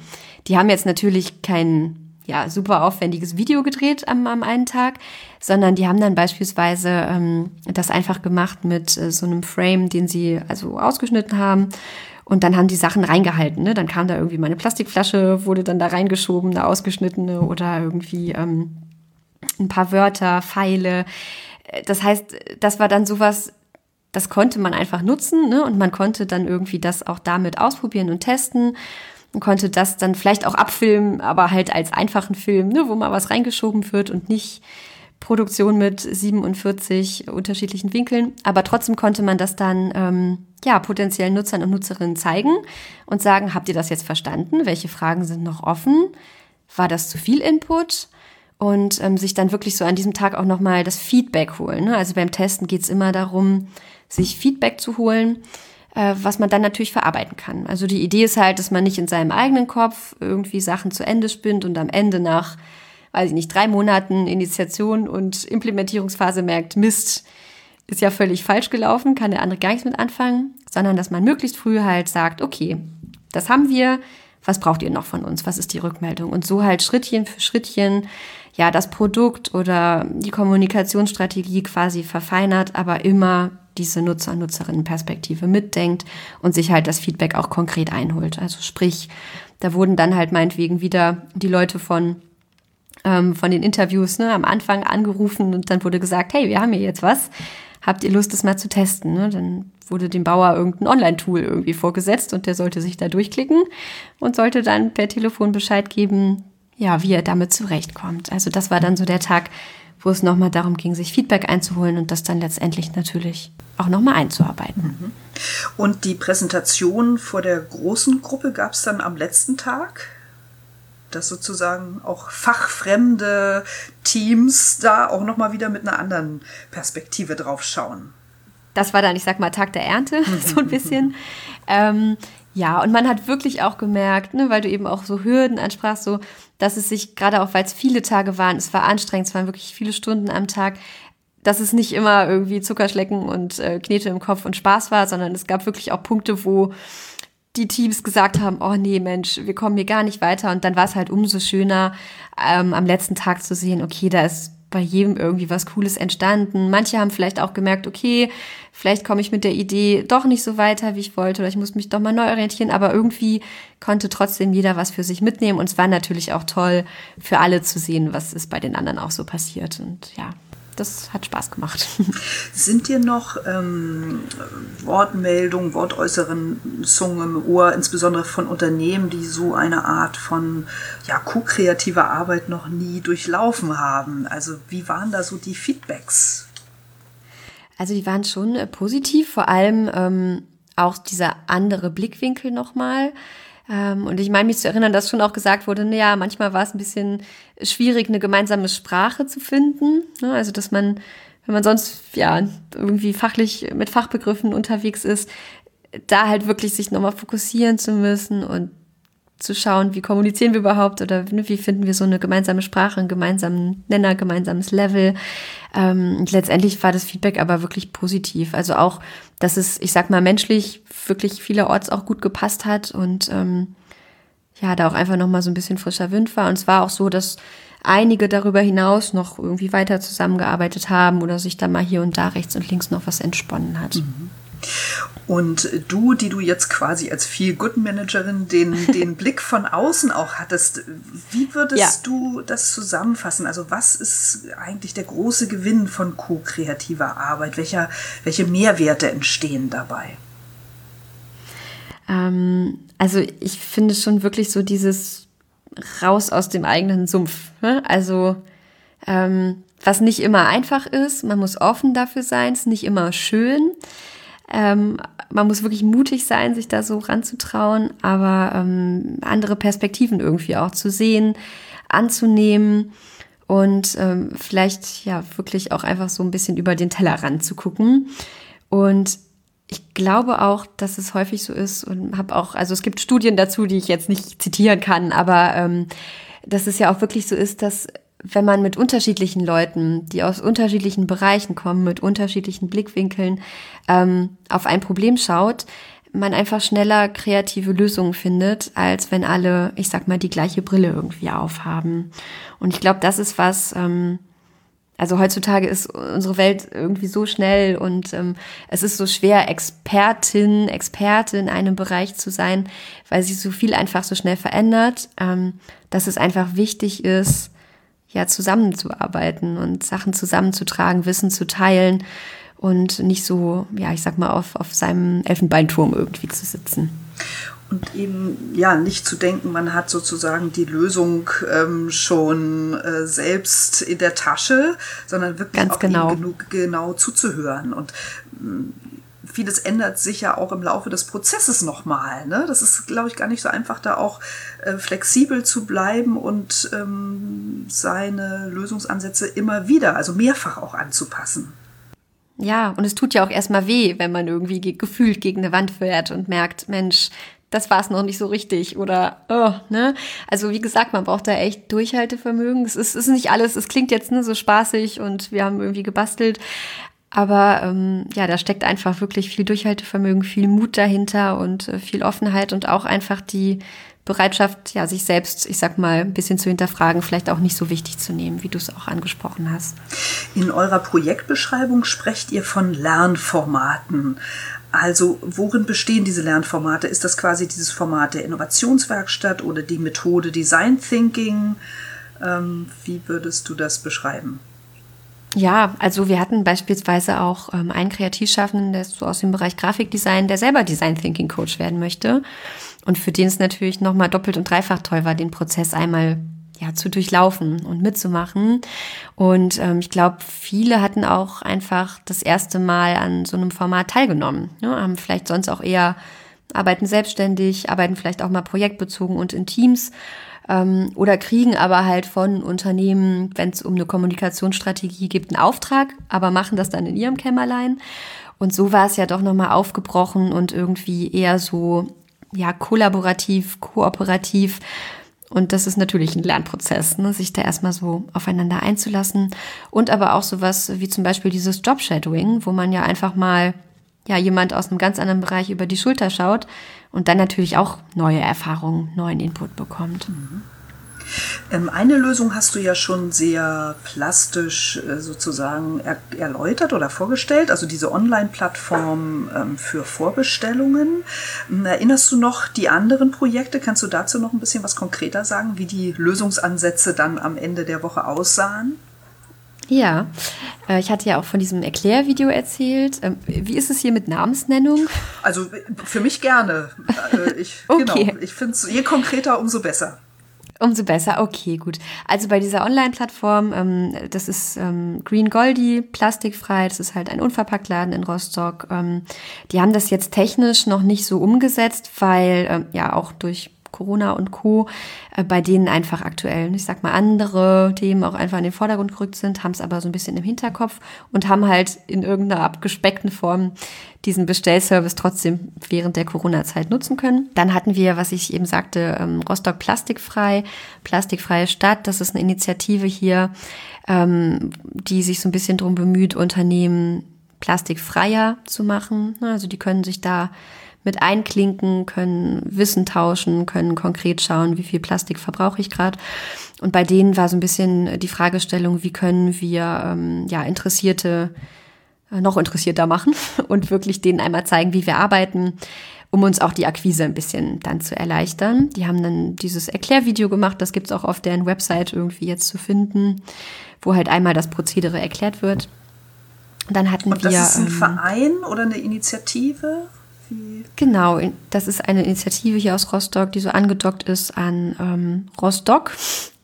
Die haben jetzt natürlich kein ja, super aufwendiges Video gedreht am, am einen Tag, sondern die haben dann beispielsweise ähm, das einfach gemacht mit äh, so einem Frame, den sie also ausgeschnitten haben. Und dann haben die Sachen reingehalten. Ne? Dann kam da irgendwie meine Plastikflasche, wurde dann da reingeschoben, eine ausgeschnittene oder irgendwie ähm, ein paar Wörter, Pfeile. Äh, das heißt, das war dann sowas, das konnte man einfach nutzen ne? und man konnte dann irgendwie das auch damit ausprobieren und testen und konnte das dann vielleicht auch abfilmen, aber halt als einfachen Film, ne? wo mal was reingeschoben wird und nicht Produktion mit 47 unterschiedlichen Winkeln. Aber trotzdem konnte man das dann ähm, ja potenziellen Nutzern und Nutzerinnen zeigen und sagen, habt ihr das jetzt verstanden? Welche Fragen sind noch offen? War das zu viel Input? Und ähm, sich dann wirklich so an diesem Tag auch nochmal das Feedback holen. Ne? Also beim Testen geht es immer darum, sich Feedback zu holen, äh, was man dann natürlich verarbeiten kann. Also die Idee ist halt, dass man nicht in seinem eigenen Kopf irgendwie Sachen zu Ende spinnt und am Ende nach, weiß ich nicht, drei Monaten Initiation und Implementierungsphase merkt, Mist, ist ja völlig falsch gelaufen, kann der andere gar nichts mit anfangen, sondern dass man möglichst früh halt sagt, okay, das haben wir, was braucht ihr noch von uns? Was ist die Rückmeldung? Und so halt Schrittchen für Schrittchen ja das Produkt oder die Kommunikationsstrategie quasi verfeinert, aber immer diese Nutzer- und Nutzerinnenperspektive mitdenkt und sich halt das Feedback auch konkret einholt. Also sprich, da wurden dann halt meinetwegen wieder die Leute von ähm, von den Interviews ne, am Anfang angerufen und dann wurde gesagt, hey, wir haben hier jetzt was. Habt ihr Lust, das mal zu testen? Ne? Dann wurde dem Bauer irgendein Online-Tool irgendwie vorgesetzt und der sollte sich da durchklicken und sollte dann per Telefon Bescheid geben, ja, wie er damit zurechtkommt. Also das war dann so der Tag, wo es nochmal darum ging, sich Feedback einzuholen und das dann letztendlich natürlich auch nochmal einzuarbeiten. Mhm. Und die Präsentation vor der großen Gruppe gab es dann am letzten Tag? Dass sozusagen auch fachfremde Teams da auch nochmal wieder mit einer anderen Perspektive drauf schauen. Das war dann, ich sag mal, Tag der Ernte, so ein bisschen. ähm, ja, und man hat wirklich auch gemerkt, ne, weil du eben auch so Hürden ansprachst, so, dass es sich, gerade auch weil es viele Tage waren, es war anstrengend, es waren wirklich viele Stunden am Tag, dass es nicht immer irgendwie Zuckerschlecken und äh, Knete im Kopf und Spaß war, sondern es gab wirklich auch Punkte, wo die Teams gesagt haben, oh nee, Mensch, wir kommen hier gar nicht weiter. Und dann war es halt umso schöner, ähm, am letzten Tag zu sehen, okay, da ist bei jedem irgendwie was Cooles entstanden. Manche haben vielleicht auch gemerkt, okay, vielleicht komme ich mit der Idee doch nicht so weiter, wie ich wollte, oder ich muss mich doch mal neu orientieren, aber irgendwie konnte trotzdem jeder was für sich mitnehmen. Und es war natürlich auch toll für alle zu sehen, was ist bei den anderen auch so passiert. Und ja, das hat Spaß gemacht. Sind dir noch ähm, Wortmeldungen, Wortäußerungen im Ohr, insbesondere von Unternehmen, die so eine Art von ja, ko-kreativer Arbeit noch nie durchlaufen haben? Also wie waren da so die Feedbacks? Also die waren schon äh, positiv, vor allem ähm, auch dieser andere Blickwinkel nochmal. Ähm, und ich meine mich zu erinnern, dass schon auch gesagt wurde, naja, manchmal war es ein bisschen schwierig, eine gemeinsame Sprache zu finden. Ne? Also, dass man, wenn man sonst ja irgendwie fachlich mit Fachbegriffen unterwegs ist, da halt wirklich sich nochmal fokussieren zu müssen und zu schauen, wie kommunizieren wir überhaupt oder wie finden wir so eine gemeinsame Sprache, einen gemeinsamen Nenner, gemeinsames Level. Ähm, letztendlich war das Feedback aber wirklich positiv. Also auch, dass es, ich sag mal, menschlich wirklich vielerorts auch gut gepasst hat und ähm, ja, da auch einfach nochmal so ein bisschen frischer Wind war. Und es war auch so, dass einige darüber hinaus noch irgendwie weiter zusammengearbeitet haben oder sich da mal hier und da rechts und links noch was entsponnen hat. Mhm. Und du, die du jetzt quasi als Feel-Good-Managerin den, den Blick von außen auch hattest, wie würdest ja. du das zusammenfassen? Also was ist eigentlich der große Gewinn von co-kreativer Arbeit? Welcher, welche Mehrwerte entstehen dabei? Ähm, also ich finde schon wirklich so dieses raus aus dem eigenen Sumpf. Ne? Also ähm, was nicht immer einfach ist, man muss offen dafür sein, ist nicht immer schön. Ähm, man muss wirklich mutig sein, sich da so ranzutrauen, aber ähm, andere Perspektiven irgendwie auch zu sehen, anzunehmen und ähm, vielleicht ja wirklich auch einfach so ein bisschen über den Tellerrand zu gucken. Und ich glaube auch, dass es häufig so ist und habe auch, also es gibt Studien dazu, die ich jetzt nicht zitieren kann, aber ähm, dass es ja auch wirklich so ist, dass wenn man mit unterschiedlichen Leuten, die aus unterschiedlichen Bereichen kommen, mit unterschiedlichen Blickwinkeln ähm, auf ein Problem schaut, man einfach schneller kreative Lösungen findet, als wenn alle, ich sag mal, die gleiche Brille irgendwie aufhaben. Und ich glaube, das ist was, ähm, also heutzutage ist unsere Welt irgendwie so schnell und ähm, es ist so schwer, Expertin, Experte in einem Bereich zu sein, weil sich so viel einfach so schnell verändert, ähm, dass es einfach wichtig ist, ja, zusammenzuarbeiten und Sachen zusammenzutragen, Wissen zu teilen und nicht so, ja, ich sag mal, auf, auf seinem Elfenbeinturm irgendwie zu sitzen. Und eben, ja, nicht zu denken, man hat sozusagen die Lösung ähm, schon äh, selbst in der Tasche, sondern wirklich Ganz auch genau. genug, genau zuzuhören. Und ähm, vieles ändert sich ja auch im Laufe des Prozesses nochmal. Ne? Das ist, glaube ich, gar nicht so einfach, da auch äh, flexibel zu bleiben und ähm, seine Lösungsansätze immer wieder, also mehrfach auch anzupassen. Ja, und es tut ja auch erstmal weh, wenn man irgendwie ge gefühlt gegen eine Wand fährt und merkt, Mensch, das war es noch nicht so richtig oder oh, ne? Also wie gesagt, man braucht da echt Durchhaltevermögen. Es ist, ist nicht alles, es klingt jetzt ne, so spaßig und wir haben irgendwie gebastelt. Aber ähm, ja, da steckt einfach wirklich viel Durchhaltevermögen, viel Mut dahinter und äh, viel Offenheit und auch einfach die Bereitschaft, ja, sich selbst, ich sag mal, ein bisschen zu hinterfragen, vielleicht auch nicht so wichtig zu nehmen, wie du es auch angesprochen hast. In eurer Projektbeschreibung sprecht ihr von Lernformaten. Also worin bestehen diese Lernformate? Ist das quasi dieses Format der Innovationswerkstatt oder die Methode Design Thinking? Ähm, wie würdest du das beschreiben? Ja, also wir hatten beispielsweise auch ähm, einen Kreativschaffenden, der ist so aus dem Bereich Grafikdesign, der selber Design Thinking Coach werden möchte. Und für den es natürlich nochmal doppelt und dreifach toll war, den Prozess einmal ja, zu durchlaufen und mitzumachen. Und ähm, ich glaube, viele hatten auch einfach das erste Mal an so einem Format teilgenommen. Ne? Haben vielleicht sonst auch eher arbeiten selbstständig, arbeiten vielleicht auch mal projektbezogen und in Teams ähm, oder kriegen aber halt von Unternehmen, wenn es um eine Kommunikationsstrategie gibt, einen Auftrag, aber machen das dann in ihrem Kämmerlein. Und so war es ja doch nochmal aufgebrochen und irgendwie eher so, ja, kollaborativ, kooperativ. Und das ist natürlich ein Lernprozess, ne? sich da erstmal so aufeinander einzulassen. Und aber auch sowas wie zum Beispiel dieses Job-Shadowing, wo man ja einfach mal ja, jemand aus einem ganz anderen Bereich über die Schulter schaut und dann natürlich auch neue Erfahrungen, neuen Input bekommt. Mhm. Ähm, eine Lösung hast du ja schon sehr plastisch äh, sozusagen er erläutert oder vorgestellt, also diese Online-Plattform ähm, für Vorbestellungen. Ähm, erinnerst du noch die anderen Projekte? Kannst du dazu noch ein bisschen was konkreter sagen, wie die Lösungsansätze dann am Ende der Woche aussahen? Ja, äh, ich hatte ja auch von diesem Erklärvideo erzählt. Ähm, wie ist es hier mit Namensnennung? Also für mich gerne. Äh, ich, okay. Genau, ich finde es je konkreter, umso besser. Umso besser, okay, gut. Also bei dieser Online-Plattform, ähm, das ist ähm, Green Goldie, plastikfrei, das ist halt ein Unverpacktladen in Rostock. Ähm, die haben das jetzt technisch noch nicht so umgesetzt, weil ähm, ja auch durch Corona und Co., äh, bei denen einfach aktuell, ich sag mal, andere Themen auch einfach in den Vordergrund gerückt sind, haben es aber so ein bisschen im Hinterkopf und haben halt in irgendeiner abgespeckten Form diesen Bestellservice trotzdem während der Corona-Zeit nutzen können. Dann hatten wir, was ich eben sagte, ähm, Rostock Plastikfrei, Plastikfreie Stadt. Das ist eine Initiative hier, ähm, die sich so ein bisschen darum bemüht, Unternehmen plastikfreier zu machen. Also die können sich da mit einklinken, können Wissen tauschen, können konkret schauen, wie viel Plastik verbrauche ich gerade. Und bei denen war so ein bisschen die Fragestellung, wie können wir ähm, ja Interessierte äh, noch interessierter machen und wirklich denen einmal zeigen, wie wir arbeiten, um uns auch die Akquise ein bisschen dann zu erleichtern. Die haben dann dieses Erklärvideo gemacht, das gibt's auch auf deren Website irgendwie jetzt zu finden, wo halt einmal das Prozedere erklärt wird. Dann hatten und das wir. Das ist ein ähm, Verein oder eine Initiative? Genau, das ist eine Initiative hier aus Rostock, die so angedockt ist an ähm, Rostock,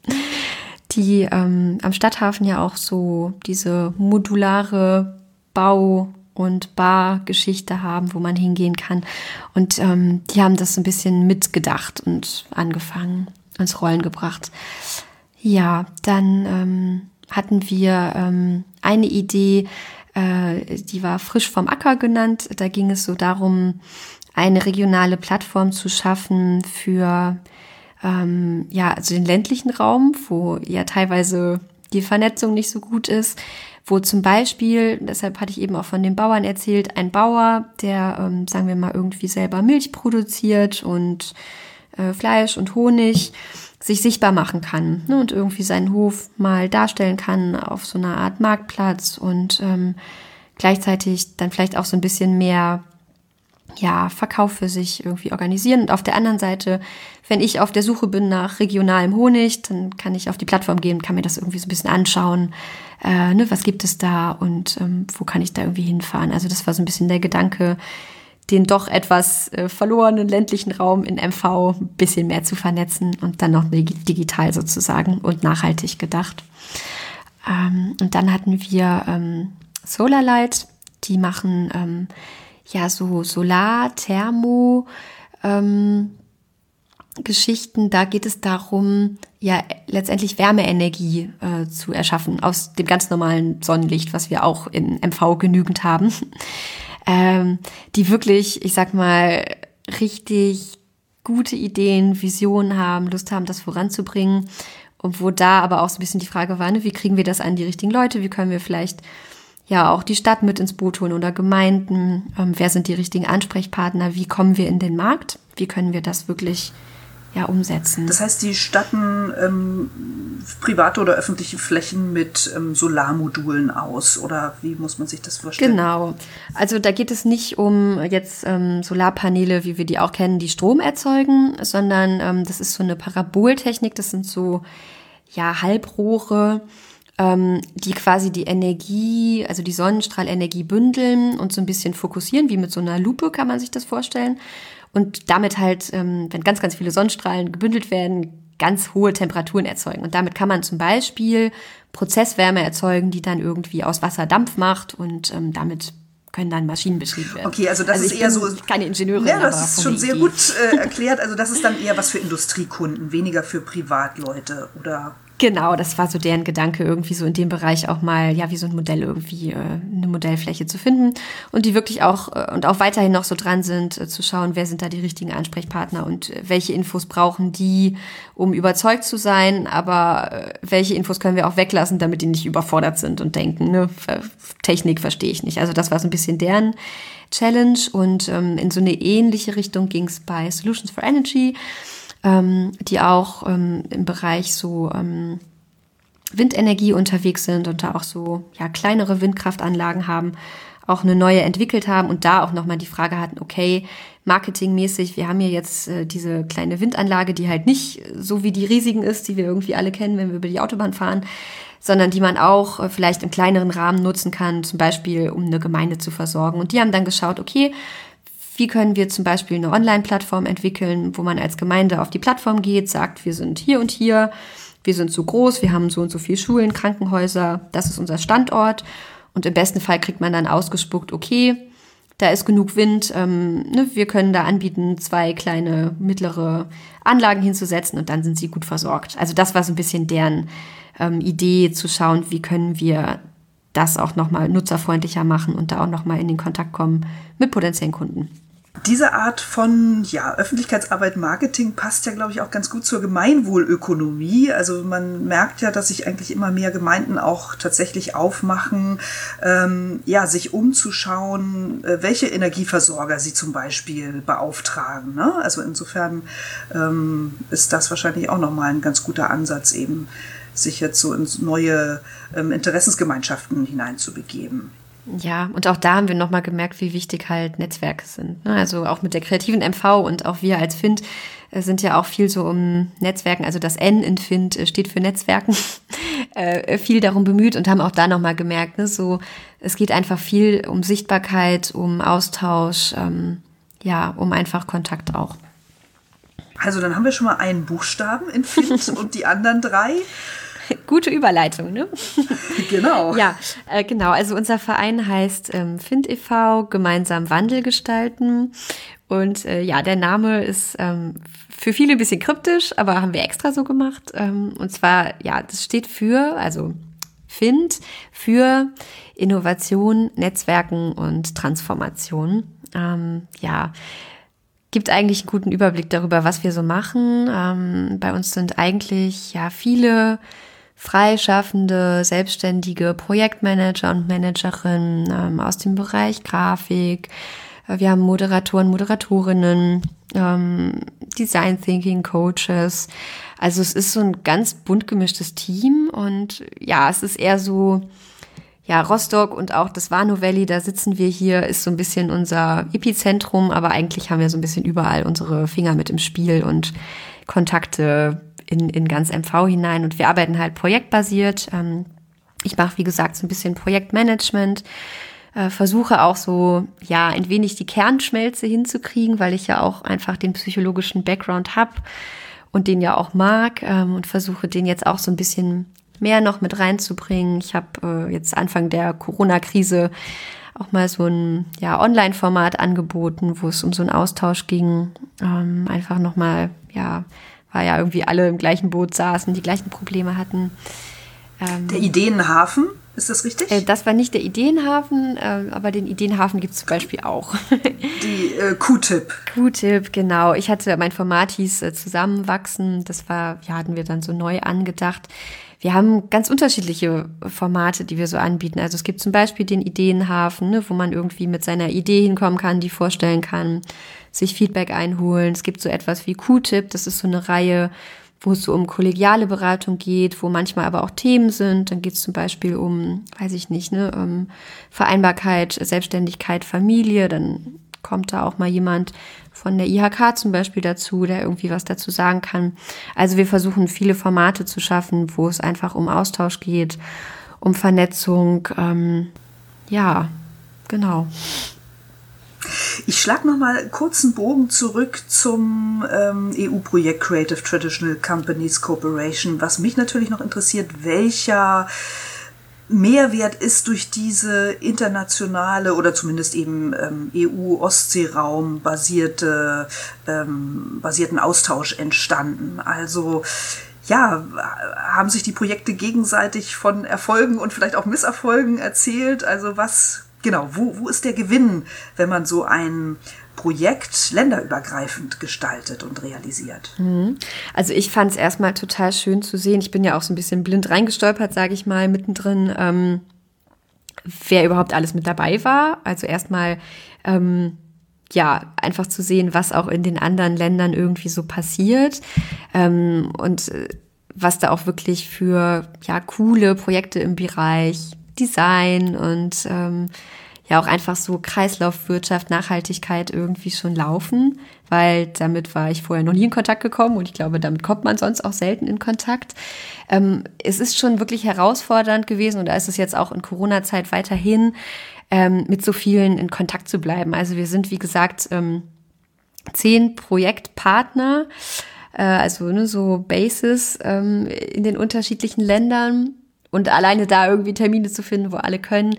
die ähm, am Stadthafen ja auch so diese modulare Bau und Bar-Geschichte haben, wo man hingehen kann. Und ähm, die haben das so ein bisschen mitgedacht und angefangen, ins Rollen gebracht. Ja, dann ähm, hatten wir ähm, eine Idee, äh, die war frisch vom Acker genannt. Da ging es so darum, eine regionale Plattform zu schaffen für ähm, ja, also den ländlichen Raum, wo ja teilweise die Vernetzung nicht so gut ist, wo zum Beispiel, deshalb hatte ich eben auch von den Bauern erzählt, ein Bauer, der, ähm, sagen wir mal, irgendwie selber Milch produziert und äh, Fleisch und Honig, sich sichtbar machen kann ne, und irgendwie seinen Hof mal darstellen kann auf so einer Art Marktplatz und ähm, gleichzeitig dann vielleicht auch so ein bisschen mehr ja, Verkauf für sich irgendwie organisieren. Und auf der anderen Seite, wenn ich auf der Suche bin nach regionalem Honig, dann kann ich auf die Plattform gehen, kann mir das irgendwie so ein bisschen anschauen. Äh, ne, was gibt es da und ähm, wo kann ich da irgendwie hinfahren? Also das war so ein bisschen der Gedanke, den doch etwas äh, verlorenen ländlichen Raum in MV ein bisschen mehr zu vernetzen und dann noch digital sozusagen und nachhaltig gedacht. Ähm, und dann hatten wir ähm, Solarlight, die machen ähm, ja so Solar, Thermo, Geschichten, da geht es darum, ja, letztendlich Wärmeenergie äh, zu erschaffen aus dem ganz normalen Sonnenlicht, was wir auch in MV genügend haben. Ähm, die wirklich, ich sag mal, richtig gute Ideen, Visionen haben, Lust haben, das voranzubringen. Und wo da aber auch so ein bisschen die Frage war, ne, wie kriegen wir das an die richtigen Leute? Wie können wir vielleicht ja auch die Stadt mit ins Boot holen oder Gemeinden? Ähm, wer sind die richtigen Ansprechpartner? Wie kommen wir in den Markt? Wie können wir das wirklich ja, umsetzen? Das heißt, die statten ähm, private oder öffentliche Flächen mit ähm, Solarmodulen aus oder wie muss man sich das vorstellen? Genau. Also da geht es nicht um jetzt ähm, Solarpaneele, wie wir die auch kennen, die Strom erzeugen, sondern ähm, das ist so eine Paraboltechnik. Das sind so ja Halbrohre ähm, die quasi die Energie, also die Sonnenstrahlenergie bündeln und so ein bisschen fokussieren, wie mit so einer Lupe kann man sich das vorstellen. Und damit halt, ähm, wenn ganz, ganz viele Sonnenstrahlen gebündelt werden, ganz hohe Temperaturen erzeugen. Und damit kann man zum Beispiel Prozesswärme erzeugen, die dann irgendwie aus Wasser Dampf macht und ähm, damit können dann Maschinen beschrieben werden. Okay, also das also ist eher so keine Ingenieurin. Ja, das ist schon sehr gut äh, erklärt. Also das ist dann eher was für Industriekunden, weniger für Privatleute oder Genau, das war so deren Gedanke, irgendwie so in dem Bereich auch mal, ja, wie so ein Modell irgendwie, äh, eine Modellfläche zu finden. Und die wirklich auch äh, und auch weiterhin noch so dran sind, äh, zu schauen, wer sind da die richtigen Ansprechpartner und äh, welche Infos brauchen die, um überzeugt zu sein, aber äh, welche Infos können wir auch weglassen, damit die nicht überfordert sind und denken, ne, Technik verstehe ich nicht. Also das war so ein bisschen deren Challenge. Und ähm, in so eine ähnliche Richtung ging es bei Solutions for Energy ähm, die auch ähm, im Bereich so ähm, Windenergie unterwegs sind und da auch so ja kleinere Windkraftanlagen haben, auch eine neue entwickelt haben und da auch nochmal die Frage hatten, okay, marketingmäßig, wir haben hier jetzt äh, diese kleine Windanlage, die halt nicht so wie die riesigen ist, die wir irgendwie alle kennen, wenn wir über die Autobahn fahren, sondern die man auch äh, vielleicht im kleineren Rahmen nutzen kann, zum Beispiel um eine Gemeinde zu versorgen. Und die haben dann geschaut, okay, wie können wir zum Beispiel eine Online-Plattform entwickeln, wo man als Gemeinde auf die Plattform geht, sagt, wir sind hier und hier, wir sind so groß, wir haben so und so viele Schulen, Krankenhäuser, das ist unser Standort. Und im besten Fall kriegt man dann ausgespuckt, okay, da ist genug Wind, ähm, ne, wir können da anbieten, zwei kleine, mittlere Anlagen hinzusetzen und dann sind sie gut versorgt. Also das war so ein bisschen deren ähm, Idee zu schauen, wie können wir das auch nochmal nutzerfreundlicher machen und da auch nochmal in den Kontakt kommen mit potenziellen Kunden. Diese Art von ja, Öffentlichkeitsarbeit, Marketing passt ja, glaube ich, auch ganz gut zur Gemeinwohlökonomie. Also man merkt ja, dass sich eigentlich immer mehr Gemeinden auch tatsächlich aufmachen, ähm, ja, sich umzuschauen, äh, welche Energieversorger sie zum Beispiel beauftragen. Ne? Also insofern ähm, ist das wahrscheinlich auch nochmal ein ganz guter Ansatz, eben sich jetzt so in neue ähm, Interessensgemeinschaften hineinzubegeben. Ja, und auch da haben wir nochmal gemerkt, wie wichtig halt Netzwerke sind. Ne? Also auch mit der kreativen MV und auch wir als FIND äh, sind ja auch viel so um Netzwerken, also das N in FIND äh, steht für Netzwerken, äh, viel darum bemüht und haben auch da nochmal gemerkt, ne, so es geht einfach viel um Sichtbarkeit, um Austausch, ähm, ja, um einfach Kontakt auch. Also dann haben wir schon mal einen Buchstaben in FIND und die anderen drei. Gute Überleitung, ne? Genau. Ja, äh, genau. Also unser Verein heißt ähm, Find e.V., gemeinsam Wandel gestalten. Und äh, ja, der Name ist ähm, für viele ein bisschen kryptisch, aber haben wir extra so gemacht. Ähm, und zwar, ja, das steht für, also Find, für Innovation, Netzwerken und Transformation. Ähm, ja, gibt eigentlich einen guten Überblick darüber, was wir so machen. Ähm, bei uns sind eigentlich ja viele freischaffende, selbstständige Projektmanager und Managerinnen ähm, aus dem Bereich Grafik. Äh, wir haben Moderatoren, Moderatorinnen, ähm, Design Thinking Coaches. Also es ist so ein ganz bunt gemischtes Team und ja, es ist eher so, ja, Rostock und auch das Warnow Valley, da sitzen wir hier, ist so ein bisschen unser Epizentrum, aber eigentlich haben wir so ein bisschen überall unsere Finger mit im Spiel und Kontakte in, in ganz MV hinein und wir arbeiten halt projektbasiert. Ähm, ich mache, wie gesagt, so ein bisschen Projektmanagement, äh, versuche auch so, ja, ein wenig die Kernschmelze hinzukriegen, weil ich ja auch einfach den psychologischen Background habe und den ja auch mag ähm, und versuche den jetzt auch so ein bisschen mehr noch mit reinzubringen. Ich habe äh, jetzt Anfang der Corona-Krise auch mal so ein ja, Online-Format angeboten, wo es um so einen Austausch ging. Ähm, einfach nochmal, ja, weil ja irgendwie alle im gleichen Boot saßen, die gleichen Probleme hatten. Ähm, der Ideenhafen, ist das richtig? Äh, das war nicht der Ideenhafen, äh, aber den Ideenhafen gibt es zum Beispiel auch. Die äh, Q-Tip. Q-Tip, genau. Ich hatte, mein Format hieß äh, Zusammenwachsen. Das war, ja, hatten wir dann so neu angedacht. Wir haben ganz unterschiedliche Formate, die wir so anbieten. Also es gibt zum Beispiel den Ideenhafen, ne, wo man irgendwie mit seiner Idee hinkommen kann, die vorstellen kann, sich Feedback einholen. Es gibt so etwas wie Q-Tip, das ist so eine Reihe, wo es so um kollegiale Beratung geht, wo manchmal aber auch Themen sind. Dann geht es zum Beispiel um, weiß ich nicht, ne, um Vereinbarkeit, Selbstständigkeit, Familie. Dann kommt da auch mal jemand von der IHK zum Beispiel dazu, der irgendwie was dazu sagen kann. Also wir versuchen viele Formate zu schaffen, wo es einfach um Austausch geht, um Vernetzung. Ähm, ja, genau. Ich schlage noch mal kurz einen Bogen zurück zum ähm, EU-Projekt Creative Traditional Companies Corporation. Was mich natürlich noch interessiert, welcher Mehrwert ist durch diese internationale oder zumindest eben ähm, EU-Ostseeraum basierte ähm, basierten Austausch entstanden. Also ja, haben sich die Projekte gegenseitig von Erfolgen und vielleicht auch Misserfolgen erzählt. Also was genau, wo, wo ist der Gewinn, wenn man so ein Projekt länderübergreifend gestaltet und realisiert. Mhm. Also ich fand es erstmal total schön zu sehen. Ich bin ja auch so ein bisschen blind reingestolpert, sage ich mal, mittendrin, ähm, wer überhaupt alles mit dabei war. Also erstmal ähm, ja, einfach zu sehen, was auch in den anderen Ländern irgendwie so passiert ähm, und äh, was da auch wirklich für ja coole Projekte im Bereich Design und ähm, ja auch einfach so Kreislaufwirtschaft, Nachhaltigkeit irgendwie schon laufen, weil damit war ich vorher noch nie in Kontakt gekommen und ich glaube, damit kommt man sonst auch selten in Kontakt. Ähm, es ist schon wirklich herausfordernd gewesen und da ist es jetzt auch in Corona-Zeit weiterhin, ähm, mit so vielen in Kontakt zu bleiben. Also wir sind, wie gesagt, ähm, zehn Projektpartner, äh, also ne, so Bases ähm, in den unterschiedlichen Ländern und alleine da irgendwie Termine zu finden, wo alle können,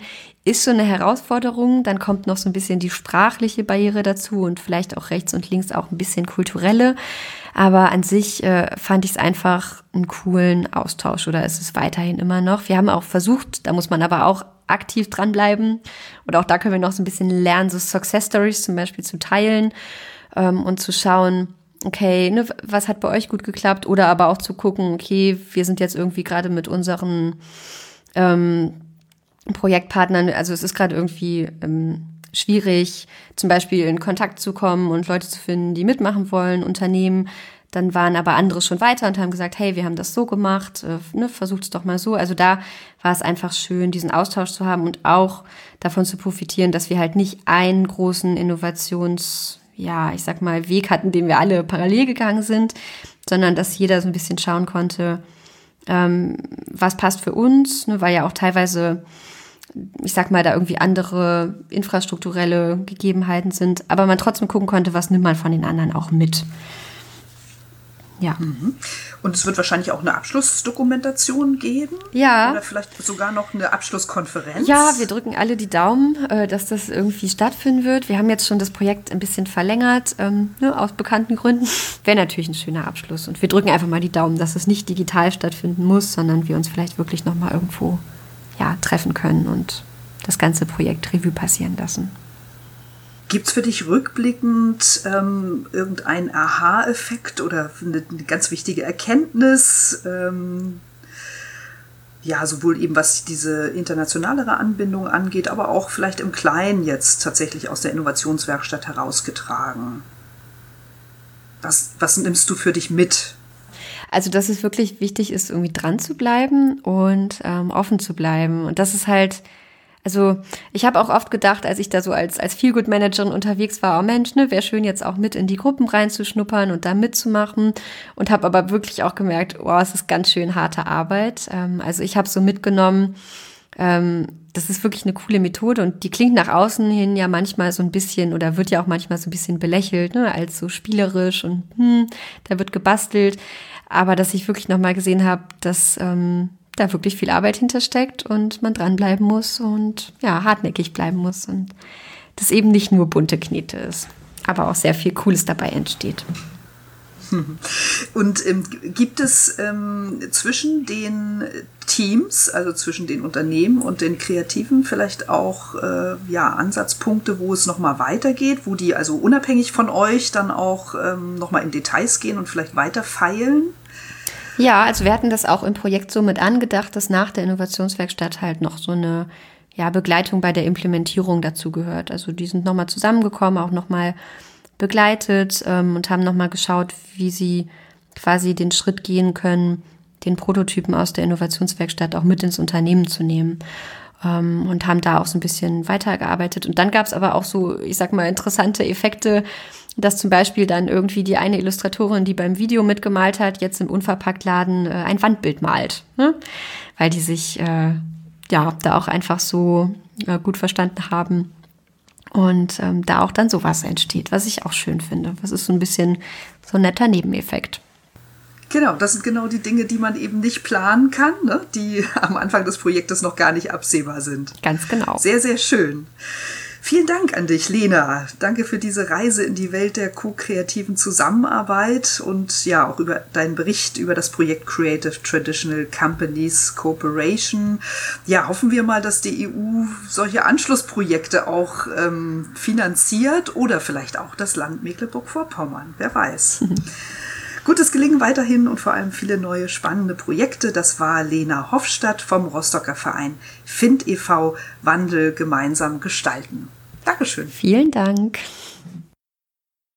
ist schon eine Herausforderung. Dann kommt noch so ein bisschen die sprachliche Barriere dazu und vielleicht auch rechts und links auch ein bisschen kulturelle. Aber an sich äh, fand ich es einfach einen coolen Austausch oder ist es weiterhin immer noch. Wir haben auch versucht, da muss man aber auch aktiv dranbleiben. Und auch da können wir noch so ein bisschen lernen, so Success Stories zum Beispiel zu teilen ähm, und zu schauen, okay, ne, was hat bei euch gut geklappt? Oder aber auch zu gucken, okay, wir sind jetzt irgendwie gerade mit unseren ähm, Projektpartnern, also es ist gerade irgendwie ähm, schwierig, zum Beispiel in Kontakt zu kommen und Leute zu finden, die mitmachen wollen, Unternehmen. Dann waren aber andere schon weiter und haben gesagt, hey, wir haben das so gemacht, äh, ne, versucht es doch mal so. Also da war es einfach schön, diesen Austausch zu haben und auch davon zu profitieren, dass wir halt nicht einen großen Innovations ja, ich sag mal, Weg hatten, den wir alle parallel gegangen sind, sondern dass jeder so ein bisschen schauen konnte, ähm, was passt für uns, ne, weil ja auch teilweise, ich sag mal, da irgendwie andere infrastrukturelle Gegebenheiten sind, aber man trotzdem gucken konnte, was nimmt man von den anderen auch mit. Ja. Mhm. Und es wird wahrscheinlich auch eine Abschlussdokumentation geben. Ja. Oder vielleicht sogar noch eine Abschlusskonferenz. Ja, wir drücken alle die Daumen, äh, dass das irgendwie stattfinden wird. Wir haben jetzt schon das Projekt ein bisschen verlängert, ähm, ne, aus bekannten Gründen. Wäre natürlich ein schöner Abschluss. Und wir drücken einfach mal die Daumen, dass es nicht digital stattfinden muss, sondern wir uns vielleicht wirklich nochmal irgendwo ja, treffen können und das ganze Projekt Revue passieren lassen. Gibt es für dich rückblickend ähm, irgendeinen Aha-Effekt oder eine, eine, ganz wichtige Erkenntnis? Ähm, ja, sowohl eben was diese internationalere Anbindung angeht, aber auch vielleicht im Kleinen jetzt tatsächlich aus der Innovationswerkstatt herausgetragen. Was, was nimmst du für dich mit? Also, dass es wirklich wichtig ist, irgendwie dran zu bleiben und ähm, offen zu bleiben. Und das ist halt also ich habe auch oft gedacht, als ich da so als, als Feelgood-Managerin unterwegs war, oh Mensch, ne, wäre schön jetzt auch mit in die Gruppen reinzuschnuppern und da mitzumachen. Und habe aber wirklich auch gemerkt, oh, es ist ganz schön harte Arbeit. Ähm, also ich habe so mitgenommen, ähm, das ist wirklich eine coole Methode und die klingt nach außen hin ja manchmal so ein bisschen oder wird ja auch manchmal so ein bisschen belächelt, ne, als so spielerisch und hm, da wird gebastelt. Aber dass ich wirklich nochmal gesehen habe, dass ähm, da wirklich viel Arbeit hintersteckt und man dranbleiben muss und ja, hartnäckig bleiben muss und das eben nicht nur bunte Knete ist, aber auch sehr viel Cooles dabei entsteht. Und ähm, gibt es ähm, zwischen den Teams, also zwischen den Unternehmen und den Kreativen vielleicht auch äh, ja, Ansatzpunkte, wo es nochmal weitergeht, wo die also unabhängig von euch dann auch ähm, nochmal in Details gehen und vielleicht weiter feilen? Ja, also wir hatten das auch im Projekt so mit angedacht, dass nach der Innovationswerkstatt halt noch so eine ja, Begleitung bei der Implementierung dazu gehört. Also die sind nochmal zusammengekommen, auch nochmal begleitet ähm, und haben nochmal geschaut, wie sie quasi den Schritt gehen können, den Prototypen aus der Innovationswerkstatt auch mit ins Unternehmen zu nehmen. Ähm, und haben da auch so ein bisschen weitergearbeitet. Und dann gab es aber auch so, ich sag mal, interessante Effekte, dass zum Beispiel dann irgendwie die eine Illustratorin, die beim Video mitgemalt hat, jetzt im Unverpacktladen äh, ein Wandbild malt, ne? weil die sich äh, ja da auch einfach so äh, gut verstanden haben und ähm, da auch dann sowas entsteht, was ich auch schön finde. Das ist so ein bisschen so ein netter Nebeneffekt. Genau, das sind genau die Dinge, die man eben nicht planen kann, ne? die am Anfang des Projektes noch gar nicht absehbar sind. Ganz genau. Sehr, sehr schön. Vielen Dank an dich, Lena. Danke für diese Reise in die Welt der co-kreativen Zusammenarbeit und ja auch über deinen Bericht über das Projekt Creative Traditional Companies Cooperation. Ja, hoffen wir mal, dass die EU solche Anschlussprojekte auch ähm, finanziert oder vielleicht auch das Land Mecklenburg-Vorpommern. Wer weiß. Gutes Gelingen weiterhin und vor allem viele neue spannende Projekte. Das war Lena Hofstadt vom Rostocker Verein Find e.V. Wandel gemeinsam gestalten. Dankeschön. Vielen Dank.